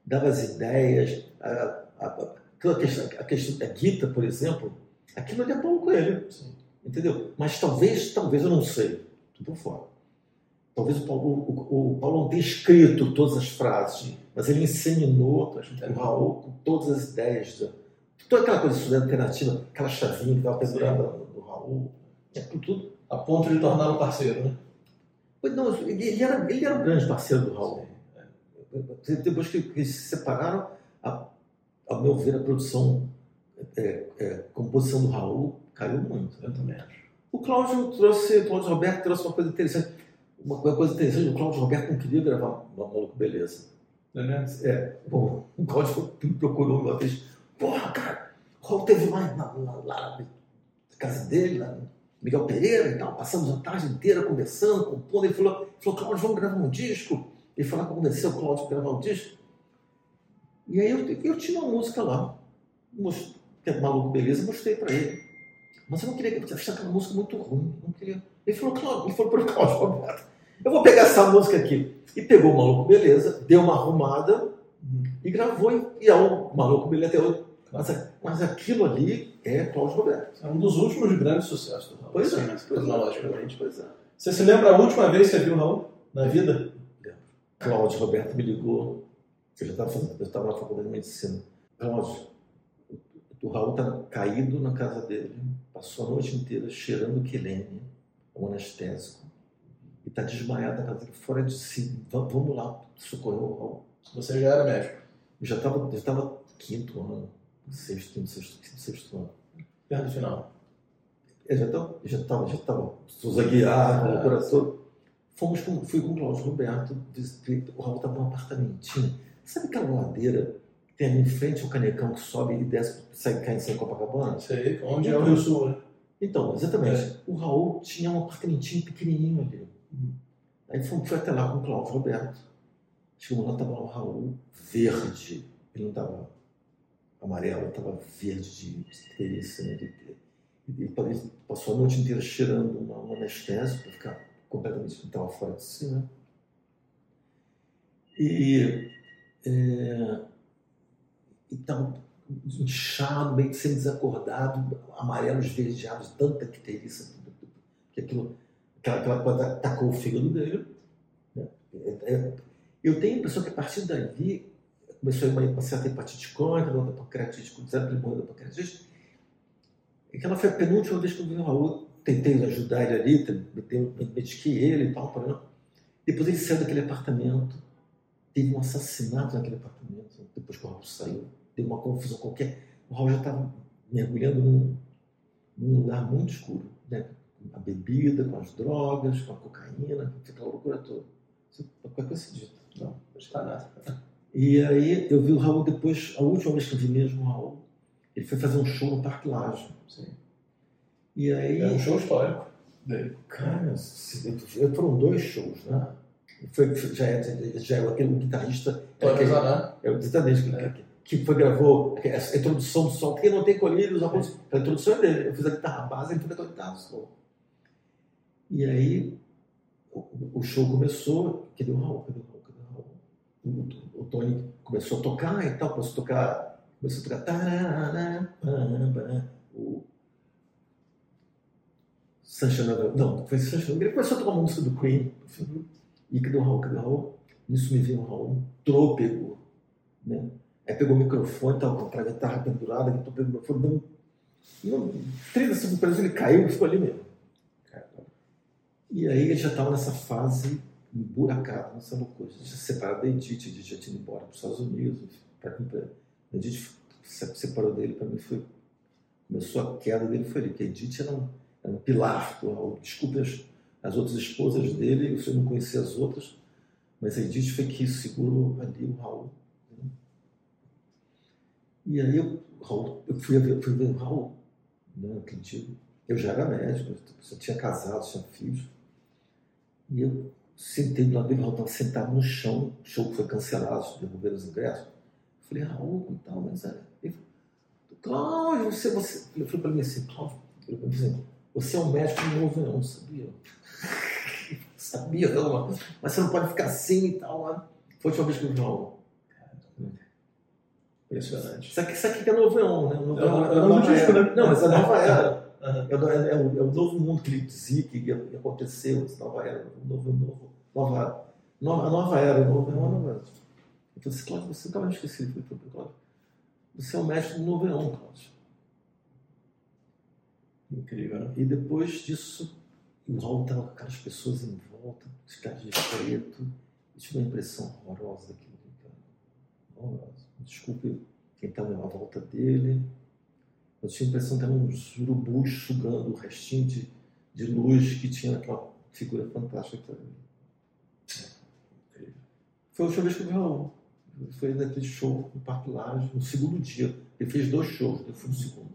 dava as ideias, a, a, a, questão, a questão da Gita, por exemplo, aquilo ali é Paulo Coelho, entendeu? Mas talvez, talvez eu não sei, estou por fora. Talvez o Paulo, o, o Paulo não tenha escrito todas as frases, mas ele inseminou o Raul com todas as ideias de, Toda aquela coisa estudante alternativa, aquela chavinha que estava pendurada do Raul, é tudo. A ponto de tornar um parceiro, né? Não, ele era, ele era um grande parceiro do Raul. É. Depois que, eles se separaram, a, ao meu ver, a produção, é, é, composição do Raul caiu muito. Eu também acho. O Cláudio trouxe, o Cláudio Roberto trouxe uma coisa interessante. Uma coisa interessante, o Cláudio Roberto não queria gravar Maluco Beleza. É, né? é, bom, o Cláudio me procurou uma vez Porra, cara, o Raul teve lá na, na, lá na casa dele, lá Miguel Pereira e tal, passamos a tarde inteira conversando, compondo. Ele falou, falou Cláudio, vamos gravar um disco? Ele falou que convenceu o Cláudio a gravar um disco. E aí eu, eu tinha uma música lá, que é Maluco Beleza, mostrei para ele. Mas eu não queria, eu achava aquela música muito ruim. Não queria. Ele falou, Cláudio, ele falou para o Cláudio Roberto, eu vou pegar essa música aqui. E pegou o Maluco Beleza, deu uma arrumada uhum. e gravou. E, é o Maluco Beleza até hoje mas, mas aquilo ali é Cláudio Roberto. É um dos últimos grandes sucessos do Raul. Pois é, cronologicamente. Pois é. Você se lembra a última vez que você viu o Raul na vida? Lembro. Cláudio Roberto me ligou. Eu já estava na faculdade de medicina. Cláudio, o Raul está caído na casa dele, passou a noite inteira cheirando quilene, um anestésico, e está desmaiado na casa dele, fora de si. Vamos lá socorrer o Raul. Você já era médico? Eu já estava já estava quinto ano sexto, sexto, sexto ano. Perto do final. Eu já estava, já estava, já estava. Souza Guiar, ah, coração. Fomos com, fui com o Cláudio Roberto, o Raul estava num apartamentinho. Sabe aquela ladeira tem ali em frente o canecão que sobe e desce, sai cai em Copacabana? Sei, onde então, é o Rio Sul, né? Então, exatamente. É. O Raul tinha um apartamentinho pequenininho ali. Hum. Aí fomos, fui até lá com o Cláudio Roberto. Chegamos lá, estava o Raul verde. Ele não estava amarela, estava verde de interesse, né? Ele, passou a noite inteira cheirando uma, uma anestésio para ficar completamente estava fora de si, né? E é, estava inchado, meio que sendo desacordado, amarelo esverdeado, tanta icterícia, que aquilo, aquela, aquela coisa atacou o fígado dele. Né? É, é, eu tenho a impressão que a partir dali começou a uma, uma certa hepatite crônica, outra pancreatite, com zero primor da pancreatite. E aquela foi a penúltima vez que eu vi o Raul. Tentei ajudar ele ali, mediquei ele e tal. Para... Depois ele saiu daquele apartamento. Teve um assassinato naquele apartamento, depois que o Raul saiu. Deu uma confusão qualquer. O Raul já estava mergulhando num, num lugar muito escuro. Né? A bebida, com as drogas, com a cocaína, aquela loucura toda. Qualquer coisa dita. Não, não está nada. E aí eu vi o Raul depois, a última vez que eu vi mesmo o Raul, ele foi fazer um show no Parque Laje. Sim. E aí. É um show histórico dele. Cara, foram dois shows, né? Foi, já, é, já é aquele guitarrista. É, aquele, é o guitarrista é. Que, foi, gravou a introdução do som, porque não tem colírios, a, a introdução é dele. Eu fiz a guitarra base, ele fez a guitarra solo. E aí o, o show começou, cadê o Raul? Cadê o Raul? o, o Tony começou a tocar e tal, começou a tocar, começou a tocar o Sunshine Não, foi Sunshine Ele começou a tocar uma música do Queen. Uhum. E que do Raul, que do Raul. Nisso me veio um Raul, trôpego. Né? Aí pegou o microfone, tava com a guitarra pendurada, que pegou o microfone, deu um. 30 segundos depois ele caiu ficou ali mesmo. E aí ele já estava nessa fase emburacada, nessa loucura. Já separado da Edith, a Edith já tinha ido embora para os Estados Unidos. A Edith se separou dele, para mim foi. Começou a queda dele, foi ali, porque a Edith era um, era um pilar. Desculpe as, as outras esposas dele, eu não conhecia as outras, mas a Edith foi que segurou ali o Raul. E aí eu, eu fui, ver, fui ver o Raul, né, aquele dia. Eu já era médico, eu tinha casado, tinha filhos. E eu sentei do lado dele, Raul estava sentado no chão, o show foi cancelado, devolveram os ingressos. Eu falei, Raul, e tal, mas é. Ele falou, Cláudio, você, você. Eu falei para ele assim, Cláudio, assim, você é um médico novo, não sabia. sabia, não, mas você não pode ficar assim e tal. Né? Foi a última vez que eu vi o Raul. Impressionante. Isso aqui, isso aqui é novo né? Novo, é, é, é, é. Né? Não, mas é nova era. Uhum. É, é, o, é, o, novo mundo que ele dizia que acontecer, essa nova era, novo, novo, nova, nova, a nova era, novo, uma nova era. Eu falei assim, Cláudio, você nunca vai esquecer. Eu falei, Cláudio, você é o mestre do novo Leão, Cláudio. Incrível, né? E depois disso, o Raul estava com aquelas pessoas em volta, os caras de preto. Eu tive uma impressão horrorosa daquilo, cara. Horrorosa. Desculpe quem estava à volta dele. Eu tinha a impressão que eram uns urubus sugando o restinho de, de luz que tinha naquela figura fantástica que era. Foi a última vez que eu vi Raul. Foi naquele show no Parque Laje, no segundo dia. Ele fez dois shows, eu fui no segundo.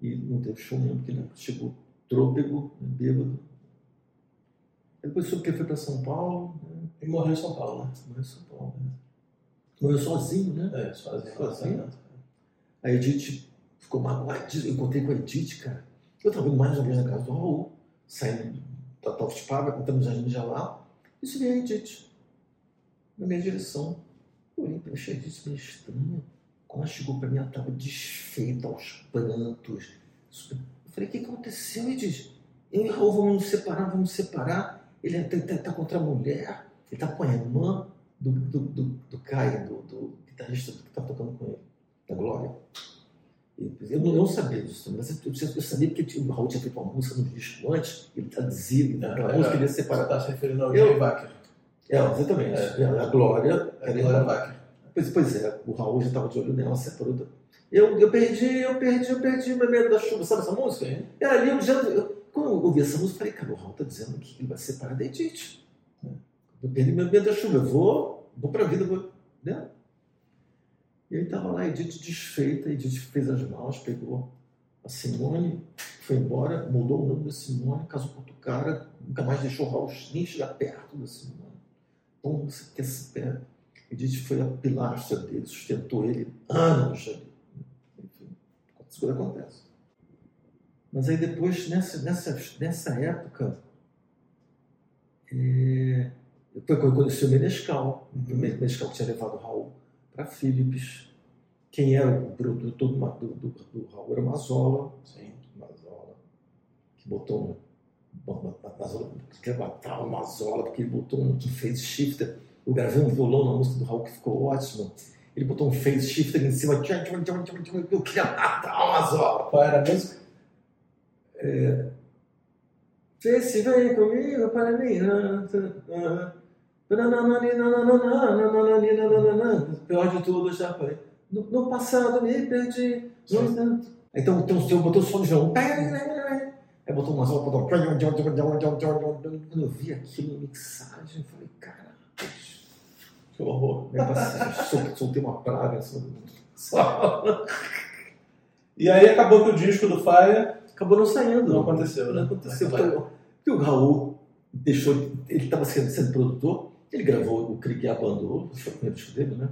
E não teve show nenhum, porque ele chegou trôpego, né, bêbado. Depois soube que ele foi para São Paulo. Né? E morreu em São Paulo, né? Morreu em São Paulo. Né? Morreu sozinho, né? É, sozinho. sozinho. A Edith ficou magoada. Eu encontrei com a Edith, cara. Eu estava mais uma vez na casa do Raul, saindo da Top Spa, contando os jardim de lá. E se veio a Edith, na minha direção. Eu olhei para a Edith meio estranha. Quando ela chegou para mim, ela estava desfeita aos prantos. Eu falei, o que aconteceu, Edith? Eu e Raul vamos nos separar, vamos nos separar. Ele está tá contra a mulher, ele está com a irmã do, do, do, do Caio, do, do guitarrista que está tocando com ele, da Glória. Eu não, eu não sabia disso, mas eu, eu, sabia que o Raul tinha feito uma música no disco antes, ele traduzia, tá aquela é, música ele ia separar. Você está se referindo ao Jay Wacker. É, exatamente. É, a Glória. É a Glória Wacker. Pois, pois é, o Raul já estava de olho nela, separou. Eu, eu perdi, eu perdi, eu perdi meu medo da chuva. Sabe essa música? É, ali eu já. Eu, quando eu ouvi essa música, eu falei, cara, o Raul está dizendo que ele vai separar da Edith. Eu perdi meu medo da chuva, eu vou, vou para a vida, vou. Né? E aí estava lá Edith desfeita, Edith fez as malas, pegou a Simone, foi embora, mudou o nome da Simone, casou com outro cara, nunca mais deixou Raul nem chegar perto da Simone. Então, você quer se pé. Edith foi a pilastra dele, sustentou ele anos ali. Enfim, as coisas acontecem. Mas aí depois, nessa, nessa, nessa época, é, foi quando eu conheci o Menescal. Uhum. O Menescal tinha levado o Raul para Philips. Quem era o produtor do, do, do, do Raul era o Mazola. Sim. Mazola. Que botou um. Mazola, quer matar o Mazola, porque ele botou um phase shifter. Eu gravei um violão na música do Raul que ficou ótimo. Ele botou um phase shifter em cima. Eu queria matar o Mazola. Qual era a música? É, se vem comigo para mim. Pior de tudo, já foi. No, no passado me perdi. Então tem um, botou o som de violão. Aí botou umas botou. Quando eu vi aquilo na mixagem, eu falei, caralho, que horror. Soltei uma praga. E aí acabou que o disco do Fire acabou não saindo. Não aconteceu, né? Não aconteceu. Porque o Raul deixou, ele estava sendo, sendo produtor, ele gravou o Krieg Abandonou, que foi o primeiro disco dele, né?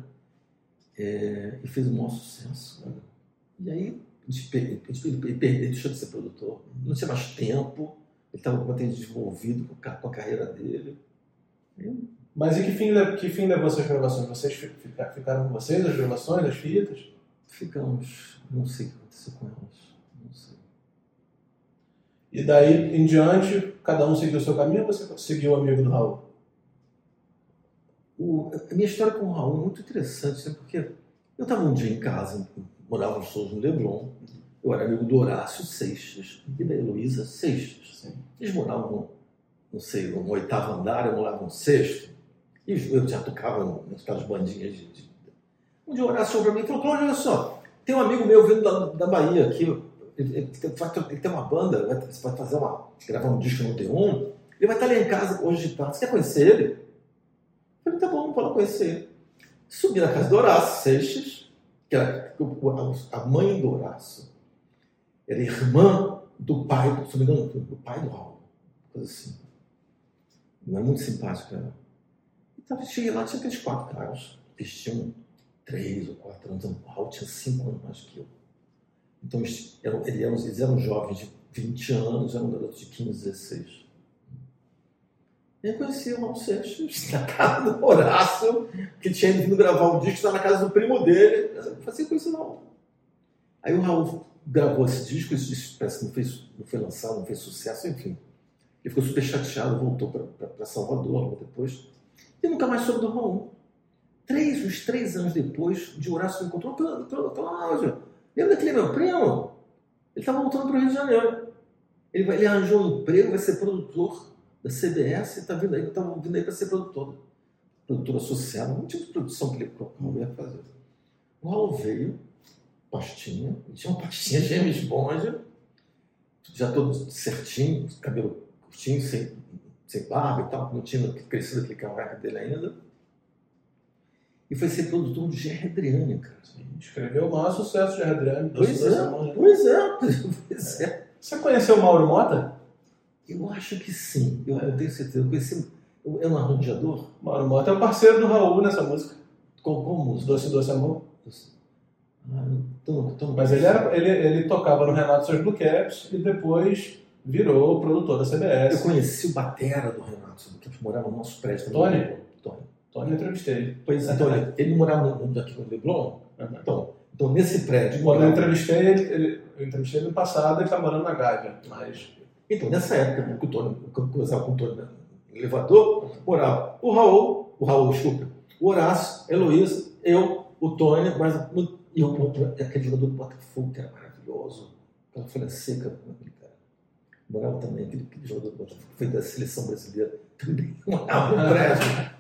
É, e fez um maior sucesso. Né? E aí ele, ele, ele deixou de ser produtor, não tinha mais tempo, ele estava completamente desenvolvido com a, com a carreira dele. E... Mas e que fim, que fim levou essas gravações? Vocês ficaram com vocês, as gravações, as fitas? Ficamos, não sei o que aconteceu com elas, não sei. E daí em diante, cada um seguiu o seu caminho ou você seguiu o amigo do Raul? O, a minha história com o Raul é muito interessante, né? porque eu estava um dia em casa, morava no Souza no Leblon, eu era amigo do Horácio Seixas e da Heloísa Seixas. Sim. Eles moravam, não sei, no oitavo andar, eu morava no sexto, e eu já tocava nas bandinhas de, de... Um dia o Horácio chegou para mim e falou, Cláudio, olha só, tem um amigo meu vindo da, da Bahia aqui, ele, ele, ele, tem uma banda, vai, você vai fazer uma, gravar um disco no T1, ele vai estar ali em casa hoje de tarde, você quer conhecer ele? Eu falei, tá bom, vou lá conhecer. Subi na casa do Horácio Seixas, que era a mãe do Horácio, era irmã do pai, se não me engano, do pai do Raul, coisa assim. Não é muito simpático, né? Então, cheguei lá, tinha aqueles quatro caras, eles tinham três ou quatro anos, o Raul tinha cinco anos mais que eu. Então, eles eram, eles eram jovens de 20 anos, eram garotos de 15, 16. Eu conheci o Raul Seixas na casa do Horácio, que tinha vindo gravar um disco, estava na casa do primo dele. Eu falei assim, conheci não. Aí o Raul gravou esse disco, esse disco parece que não, fez, não foi lançado, não fez sucesso, enfim. Ele ficou super chateado, voltou para Salvador depois. E nunca mais soube do Raul. Três, uns três anos depois, de Horácio me encontrou, Cláudio, lembra daquele meu primo? Ele estava voltando para o Rio de Janeiro. Ele, vai, ele arranjou um emprego, vai ser produtor da CBS e está vindo aí, estava vindo aí para ser produtor. Produtor associado, um tipo de produção que ele ia fazer. O Raul veio, pastinha, tinha uma pastinha James Bond, já todo certinho, cabelo curtinho, sem, sem barba e tal, não tinha crescido aquele cavanhaque dele ainda. E foi ser produtor de Jerry Adriane, cara. Escreveu o maior sucesso de Jerry Adriane. Pois é, pois é, pois é. Você conheceu o Mauro Mota? Eu acho que sim, eu, eu tenho certeza. Eu conheci, é um arranjador? Mauro Mota é o parceiro do Raul nessa música. Qual, qual música? Doce Doce Amor. Ah, tô, tô... Mas ele, era, ele, ele tocava no Renato Seus Blue Caps e depois virou produtor da CBS. Eu conheci o batera do Renato Seus Blue Caps, morava no nosso prédio. Tony? Tony. Tony eu entrevistei. Pois é, então, ele, ele morava no mundo aqui no Leblon. Então, então, nesse prédio... Quando eu entrevistei ele, ele, eu entrevistei no passado, ele está morando na Gávea, mas... Então, nessa época, que o Tony, quando eu conversava com o Tony no elevador, morava o Raul, o Raul, desculpa, o Horácio, a Heloísa, eu, o Tony, mas e o aquele jogador do Botafogo que era maravilhoso, aquela folha seca, cara. Morava também, aquele, aquele jogador do Botafogo, foi da seleção brasileira, também morava no prédio.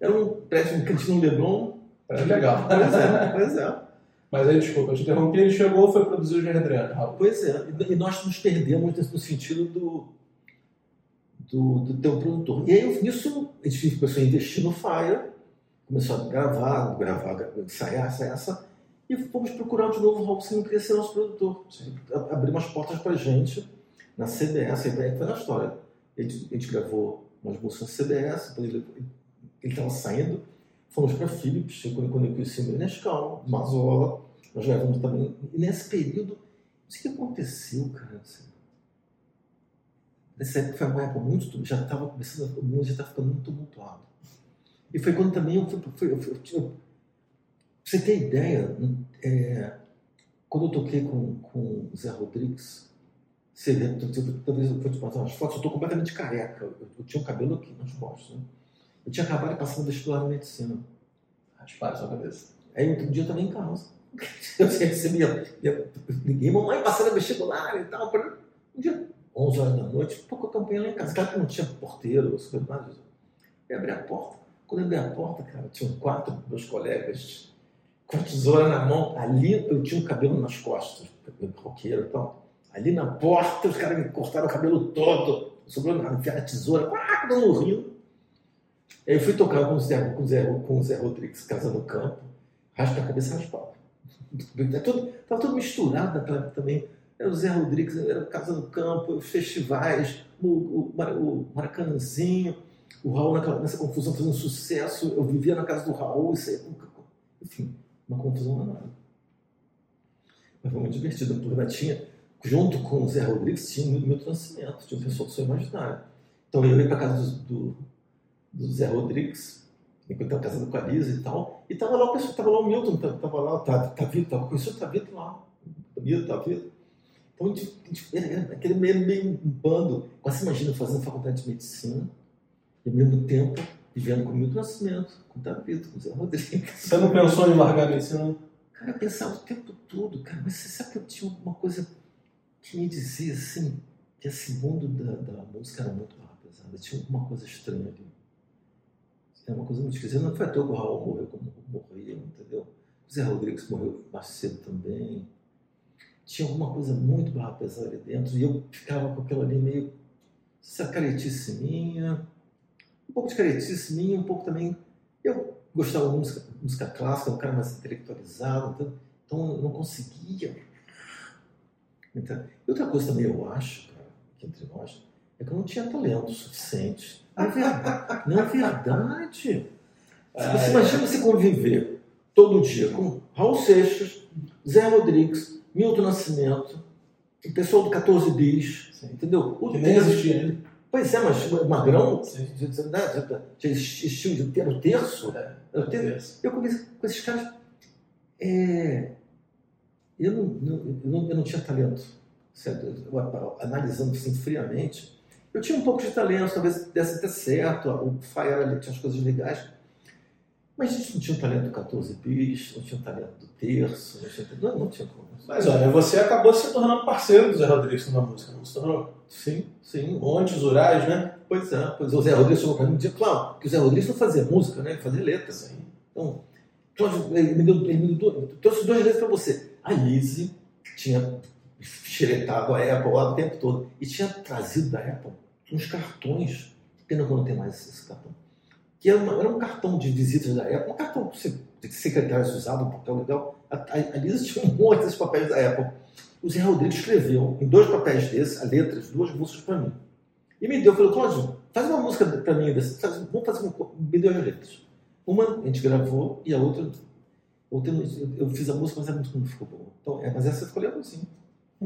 Era um prédio que tinha um Leblon. Era legal. Pois é, pois é. Mas aí, desculpa, eu te interrompi, ele chegou foi produzir o Adriano. Raul. Pois é, e nós nos perdemos no sentido do, do, do teu produtor. E aí, nisso, a gente começou a investir no Fire, começou a gravar, gravar, ensaiar, ensaiar, ensaiar, e fomos procurar de novo o Raul não queria ser nosso produtor. Abriu umas portas para gente na CBS, a ideia foi na história. A gente, a gente gravou umas músicas na CBS, ele estava saindo, fomos para Philips, quando, eu conheci o Menescal, Mazola, nós gravamos também. E nesse período, o que aconteceu, cara. Assim, nessa época foi uma época muito. Já estava começando, o mundo já estava ficando muito tumultuado. E foi quando também eu fui. fui eu, eu, eu, você ter ideia, é, quando eu toquei com, o Zé Rodrigues, você, talvez eu vou te passar umas fotos, eu estou completamente careca. Eu, eu, tinha um cabelo aqui nas costas. Né? Eu tinha acabado de passar no vestibular de medicina. Raspar a sua cabeça. Aí outro dia também em casa. Eu recebia, liguei, mamãe passando vestibular e tal. Um dia, 11 horas da noite, pouco campanha lá em casa. Claro que não tinha porteiro, nada disso. Eu abri a porta. Quando eu abri a porta, cara, tinham quatro meus colegas com a tesoura na mão. Ali eu tinha o um cabelo nas costas, roqueiro e tal. Ali na porta, os caras me cortaram o cabelo todo. Sobrou nada, enfiaram a tesoura, ah, rindo. Aí eu fui tocar com o Zé, com o Zé, com o Zé Rodrigues, Casa no Campo, raspa a cabeça, raspa Tá tudo, tá tudo misturado também. Era o Zé Rodrigues, era Casa no Campo, festivais, o, o, o Maracanãzinho, o Raul naquela, nessa confusão fazendo sucesso. Eu vivia na casa do Raul, isso aí, enfim uma confusão danada. Mas foi muito divertido, porque tinha, junto com o Zé Rodrigues, tinha o meu Nascimento, tinha o pessoal do seu imaginário. Então eu ia para casa do, do, do, Zé Rodrigues, enquanto estava casando com a Lisa e tal, e estava lá o pessoal, estava lá o Milton, estava lá, tá, tá Vitor, estava conhecendo o Tavito lá, Tavito, Tavito. Então, aquele meio, meio um bando. Quase imagina fazendo faculdade de medicina e, ao mesmo tempo, vivendo com o Milton Nascimento, com o David, com o Zé Rodrigues. Você não pensou em largar a medicina? Cara, eu pensava o tempo todo, cara, mas você sabe que eu tinha uma coisa que me dizia assim, que esse mundo da, da música era muito barra pesada, tinha alguma coisa estranha ali. Era uma coisa muito esquisita. Não foi à toa que o Raul morreu como morria, entendeu? O Zé Rodrigues morreu mais cedo também tinha alguma coisa muito barra pesada ali dentro e eu ficava com aquilo ali meio. Essa caretice minha, um pouco de caretice minha, um pouco também. Eu gostava de música, música clássica, um cara mais intelectualizado, então, então eu não conseguia. Então, outra coisa também eu acho, cara, que entre nós, é que eu não tinha talento suficiente. Não é verdade. Não é verdade. Você imagina você conviver todo dia com Raul Seixas, Zé Rodrigues, Milton Nascimento, o pessoal do 14 bis, Sim. entendeu? O que nem existia ainda. Pois é, mas Magrão já existiu de ter o terço. É, o terço. Eu comecei com esses caras. É, eu, não, não, eu, não, eu não tinha talento, certo? Eu, analisando assim friamente. Eu tinha um pouco de talento, talvez desse até certo. O Fire ali tinha as coisas legais. Mas a gente não tinha o talento do 14 bis, não tinha o talento do terço, não tinha, não, não tinha como. Mas olha, você acabou se tornando parceiro do Zé Rodrigues numa música, não se tornou? Sim, sim. Montes, Urais, né? Pois é, pois é. O Zé Rodrigues chegou para mim e disse, claro, que o Zé Rodrigues não fazia música, né? Ele fazia letras. Sim. Então, ele me, deu, ele me deu, trouxe duas letras para você. A Lizzie tinha xeretado a Apple lá o tempo todo e tinha trazido da Apple uns cartões, pena que eu não tenho mais esse cartão, que era, uma, era um cartão de visitas da Apple, um cartão que secretários usavam, um papel legal, a, a, a Lisa tinha um monte desses papéis da Apple. O Zé Rodrigues escreveu em dois papéis desses, a letras, duas músicas para mim. E me deu, falou, Cláudio, faz uma música para mim, desse, faz, vamos fazer uma. Me deu as letras. Uma a gente gravou e a outra, outra eu fiz a música, mas a música não ficou boa. Então, é, mas essa ficou legal sim.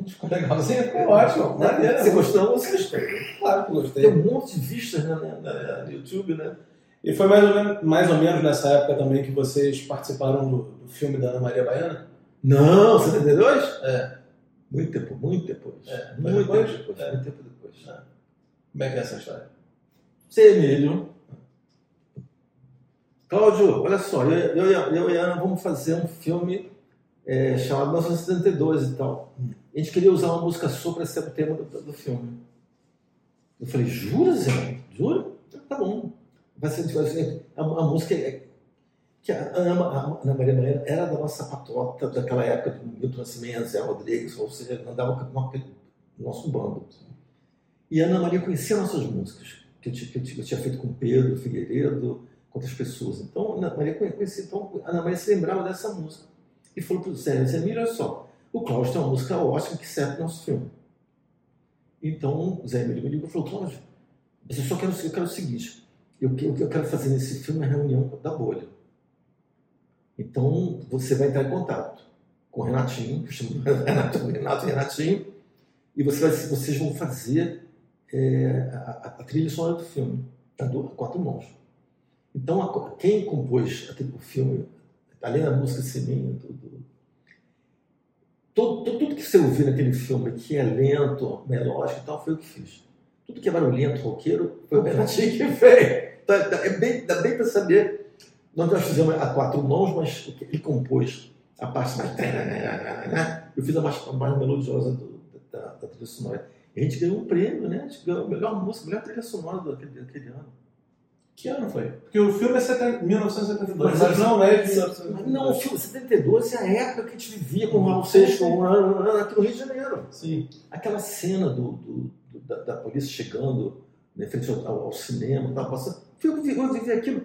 Ficou legalzinho, ficou ótimo. Né? Você gostou da música? Claro que gostei. Tem um monte de vistas né, né, no YouTube, né? E foi mais ou, menos, mais ou menos nessa época também que vocês participaram do, do filme da Ana Maria Baiana? Não, 72? É. Muito tempo, muito depois. É, muito depois? tempo depois. É. Muito tempo depois. É. Como é que é essa história? Você, Emílio. Cláudio, olha só, eu, eu, eu e a Ana vamos fazer um filme é, chamado 1972 e tal. Hum. A gente queria usar uma música sua para ser o tema do, do filme. Eu falei, jura, Zé? Jura? Tá bom vai ser, vai ser a, a, música é, que a Ana, a Ana Maria Baiana era da nossa patota daquela época do Milton Nascimento, Zé Rodrigues, ou seja, andava com aquele nosso bando. E a Ana Maria conhecia nossas músicas, que eu, que eu, eu tinha feito com Pedro Figueiredo, com outras pessoas. Então, a Ana Maria conhecia, então, a Ana Maria se lembrava dessa música. E falou para o Zé, Zé, olha só, o Cláudio tem uma música ótima que serve para nosso filme. Então, o Zé Emílio me ligou e falou, Cláudio, mas eu só quero, eu quero o seguinte, e o que, eu quero fazer nesse filme é a reunião da bolha. Então, você vai entrar em contato com o Renatinho, que eu chamo Renato, Renato Renatinho, e você vai, vocês vão fazer é, a, a, trilha sonora do filme, a, do, quatro mãos. Então, a, quem compôs o filme, além da música Seminha, tudo, tudo, tudo, que você ouviu naquele filme, que é lento, melódico e tal, foi o que fiz. Tudo que é barulhento, roqueiro, foi o Renatinho que fez. Tá, tá, é bem, dá bem para saber. Nós, nós fizemos a quatro mãos, mas ele compôs a parte mais. Eu fiz a mais, a mais melodiosa do, da, da, trilha sonora. E a gente ganhou um prêmio, né? A gente ganhou a melhor música, a melhor trilha sonora daquele, daquele ano. Que ano foi? Porque o filme é 70, 1972, mas, mas não é de 1972. Não, o filme 72 é a época que a gente vivia com o Raul Seixas aqui no Rio de Janeiro. Sim. Aquela cena do, do, do da, da, polícia chegando né, frente ao, ao cinema, tá, passando, eu vivi aquilo.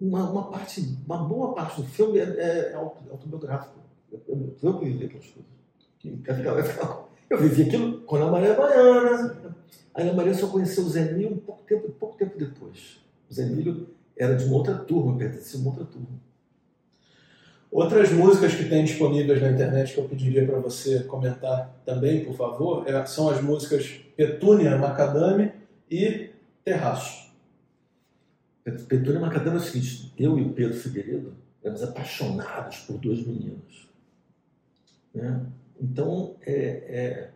Uma, uma, parte, uma boa parte do filme é, é, é autobiográfico. Eu, eu, vivi aquelas coisas. Eu vivi aquilo com a Maria Baiana. A Ana Maria só conheceu o Zé Emílio um pouco tempo, pouco tempo depois. O Zé Emílio era de uma outra turma, pertencia a uma outra turma. Outras músicas que tem disponíveis na internet que eu pediria para você comentar também, por favor, é, são as músicas Petúnia Macadame e Terraço. Petúnia Macadame é o seguinte: eu e o Pedro Figueiredo éramos apaixonados por dois meninos. Né? Então, é, é,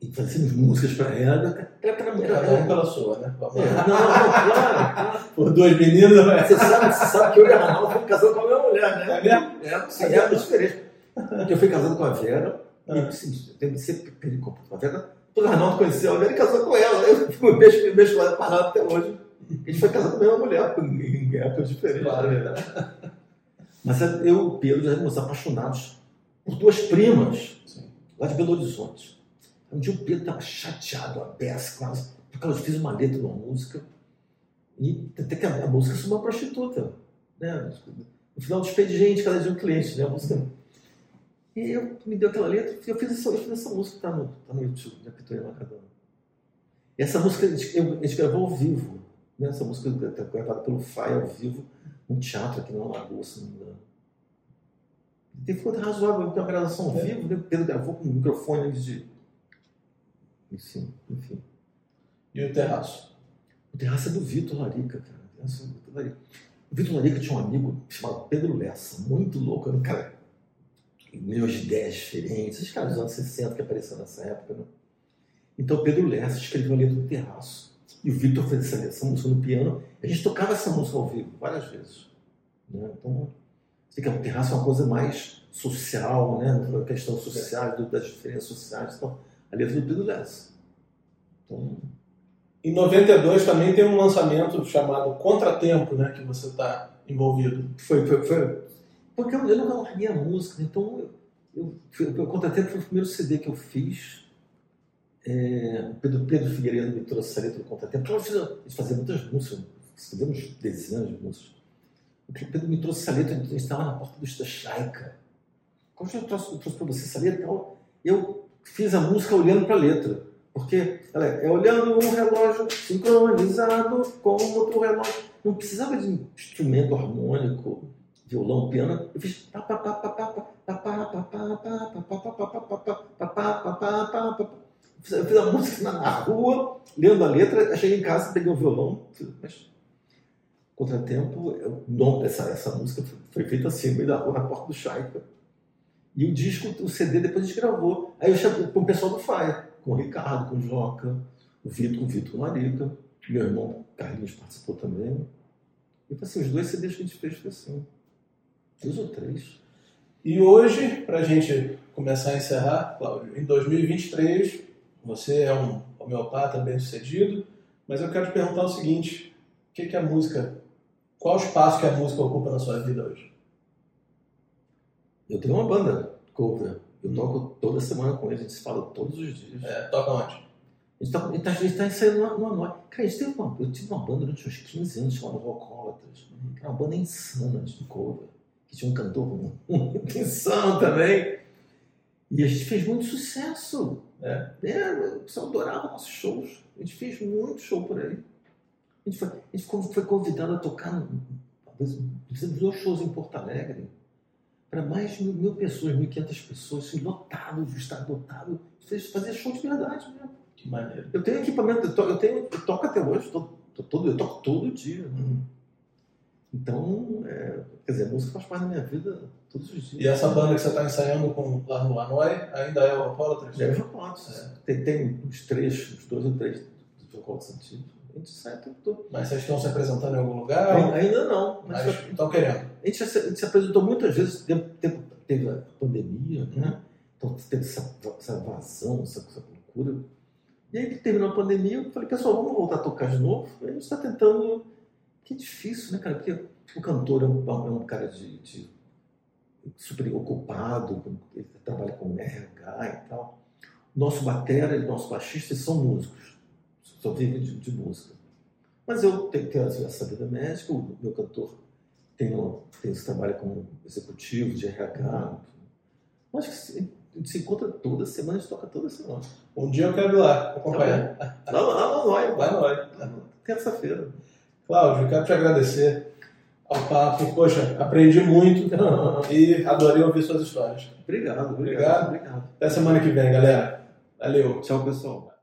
e fazíamos músicas para ela. Cada um pela sua, né? É, não, não, claro. Por duas meninas, né? Você sabe, você sabe que eu e a Ranaldo fomos casados com a minha mulher, né? É mesmo? É, sim, é, é diferente. Porque eu fui casado com a Vera, ah. e assim, tem sempre pericô com a Vera. O Arnaldo conheceu a Vera e casou com ela. Eu fico com ela parado até hoje. A gente foi casado com a mesma mulher, em épocas diferentes. Claro, né? Mas eu e o Pedro éramos apaixonados por duas primas, Sim. lá de Belo Horizonte. Um dia o Pedro estava chateado, a beça, quase, porque ela fez uma letra de uma música e até que a, a música sobre uma prostituta. Né? No final do expediente, cada dia um cliente, né? A música. E eu me deu aquela letra, eu fiz essa, eu fiz essa música, tá no, tá no YouTube, da Pitoria Macadão. E essa música a gente, a gente gravou ao vivo. Né? Essa música está gravada pelo Fai ao vivo, num teatro aqui na Lagoa, se não me engano. E foi razoável, tem uma gravação ao vivo, né? Pedro gravou com microfones de enfim, enfim. E o terraço? O terraço é do Vitor Larica, cara. O Vitor Larica tinha um amigo chamado Pedro Lessa, muito louco, era um cara de ideias diferentes, esses caras dos anos 60 que apareceram nessa época, né? Então Pedro Lessa escreveu a letra do terraço. E o Vitor fez essa, essa, música no piano. A gente tocava essa música ao vivo várias vezes. Né? Então, que o terraço é uma coisa mais social, né? A questão social, das diferenças sociais. Então, a letra do Pedro Lessa. Então... Em 92 também tem um lançamento chamado Contratempo, né, que você está envolvido. Foi, foi, foi. Porque eu, eu não larguei a música, então eu, eu, o Contratempo foi o primeiro CD que eu fiz. É, Pedro, Pedro Figueiredo me trouxe a letra do Contratempo. Nós fazia muitas músicas, fizemos dezenas de músicas. O Pedro me trouxe essa letra, gente estava na porta do Estachaica. Quando eu trouxe, trouxe para você essa letra, eu fiz a música olhando para a letra. Porque ela é, é olhando um relógio sincronizado com outro relógio. Não precisava de instrumento harmônico, violão, piano. Eu fiz. Eu fiz a música na rua, lendo a letra, cheguei em casa, peguei o violão. Mas, contratempo, o nome dessa essa música foi feita assim, no meio da rua, na porta do Chaica. E o disco, o CD, depois a gente gravou. Aí eu chamei com o pessoal do Faia, com o Ricardo, com o Joca, o Vitor, com o Vitor Larica, meu irmão Carlinhos participou também. E assim, os dois CDs que a gente fez foi assim. Dois ou três. E hoje, para a gente começar a encerrar, Cláudio, em 2023, você é um homeopata bem sucedido, mas eu quero te perguntar o seguinte: o que, que a música, qual o espaço que a música ocupa na sua vida hoje? Eu tenho uma banda cover. Eu toco toda semana com eles, a gente se fala todos os dias. É, toca onde? A gente está tá, tá, tá ensaiando uma, uma, Cara, a gente teve uma, eu tive uma banda durante uns 15 anos chamada Rocólatras. Era uma banda insana de cover. Que tinha um cantor muito insano também. E a gente fez muito sucesso. É. é o pessoal adorava nossos shows. A gente fez muito show por aí. A gente foi, a gente foi convidado a tocar. Fizemos dois shows em Porto Alegre para mais de mil, mil pessoas, 1.500 pessoas, assim, lotado, estado lotado. Fazer show de verdade mesmo. Que maneiro. Eu tenho equipamento, eu, to, eu, tenho, eu toco até hoje, tô, tô todo, eu toco todo dia. Né? Uhum. Então, é, quer dizer, a música faz parte da minha vida todos os dias. E essa banda que você está ensaiando com, lá no Hanoi ainda é o Apólatras? É o Apólatras. É. Tem, tem uns três, uns dois ou três do Apólatras antigos. A gente sai o tempo todo. Mas vocês estão se apresentando em algum lugar? Ainda não. Mas, mas estão querendo. A gente, se, a gente se apresentou muitas vezes, teve, teve a pandemia, né? Então teve essa, essa vazão, essa, essa loucura. E aí que terminou a pandemia, eu falei, pessoal, vamos voltar a tocar de novo. A gente está tentando. Que é difícil, né, cara? Porque o cantor é um, é um cara de, de super ocupado, ele trabalha com RH e tal. Nosso batera e nosso baixista são músicos só vive de, de, música. Mas eu tenho, tenho essa vida médica, o meu cantor tem, tem esse trabalho como executivo de RH. Eu acho que gente se encontra toda semana, a gente toca toda semana. Um dia eu quero ir lá acompanhar. Tá lá, lá no Noi. Lá no Noi. Terça-feira. Cláudio, eu quero te agradecer ao papo. Poxa, aprendi muito e adorei ouvir suas histórias. Obrigado, obrigado, obrigado. Até semana que vem, galera. Valeu. Tchau, pessoal.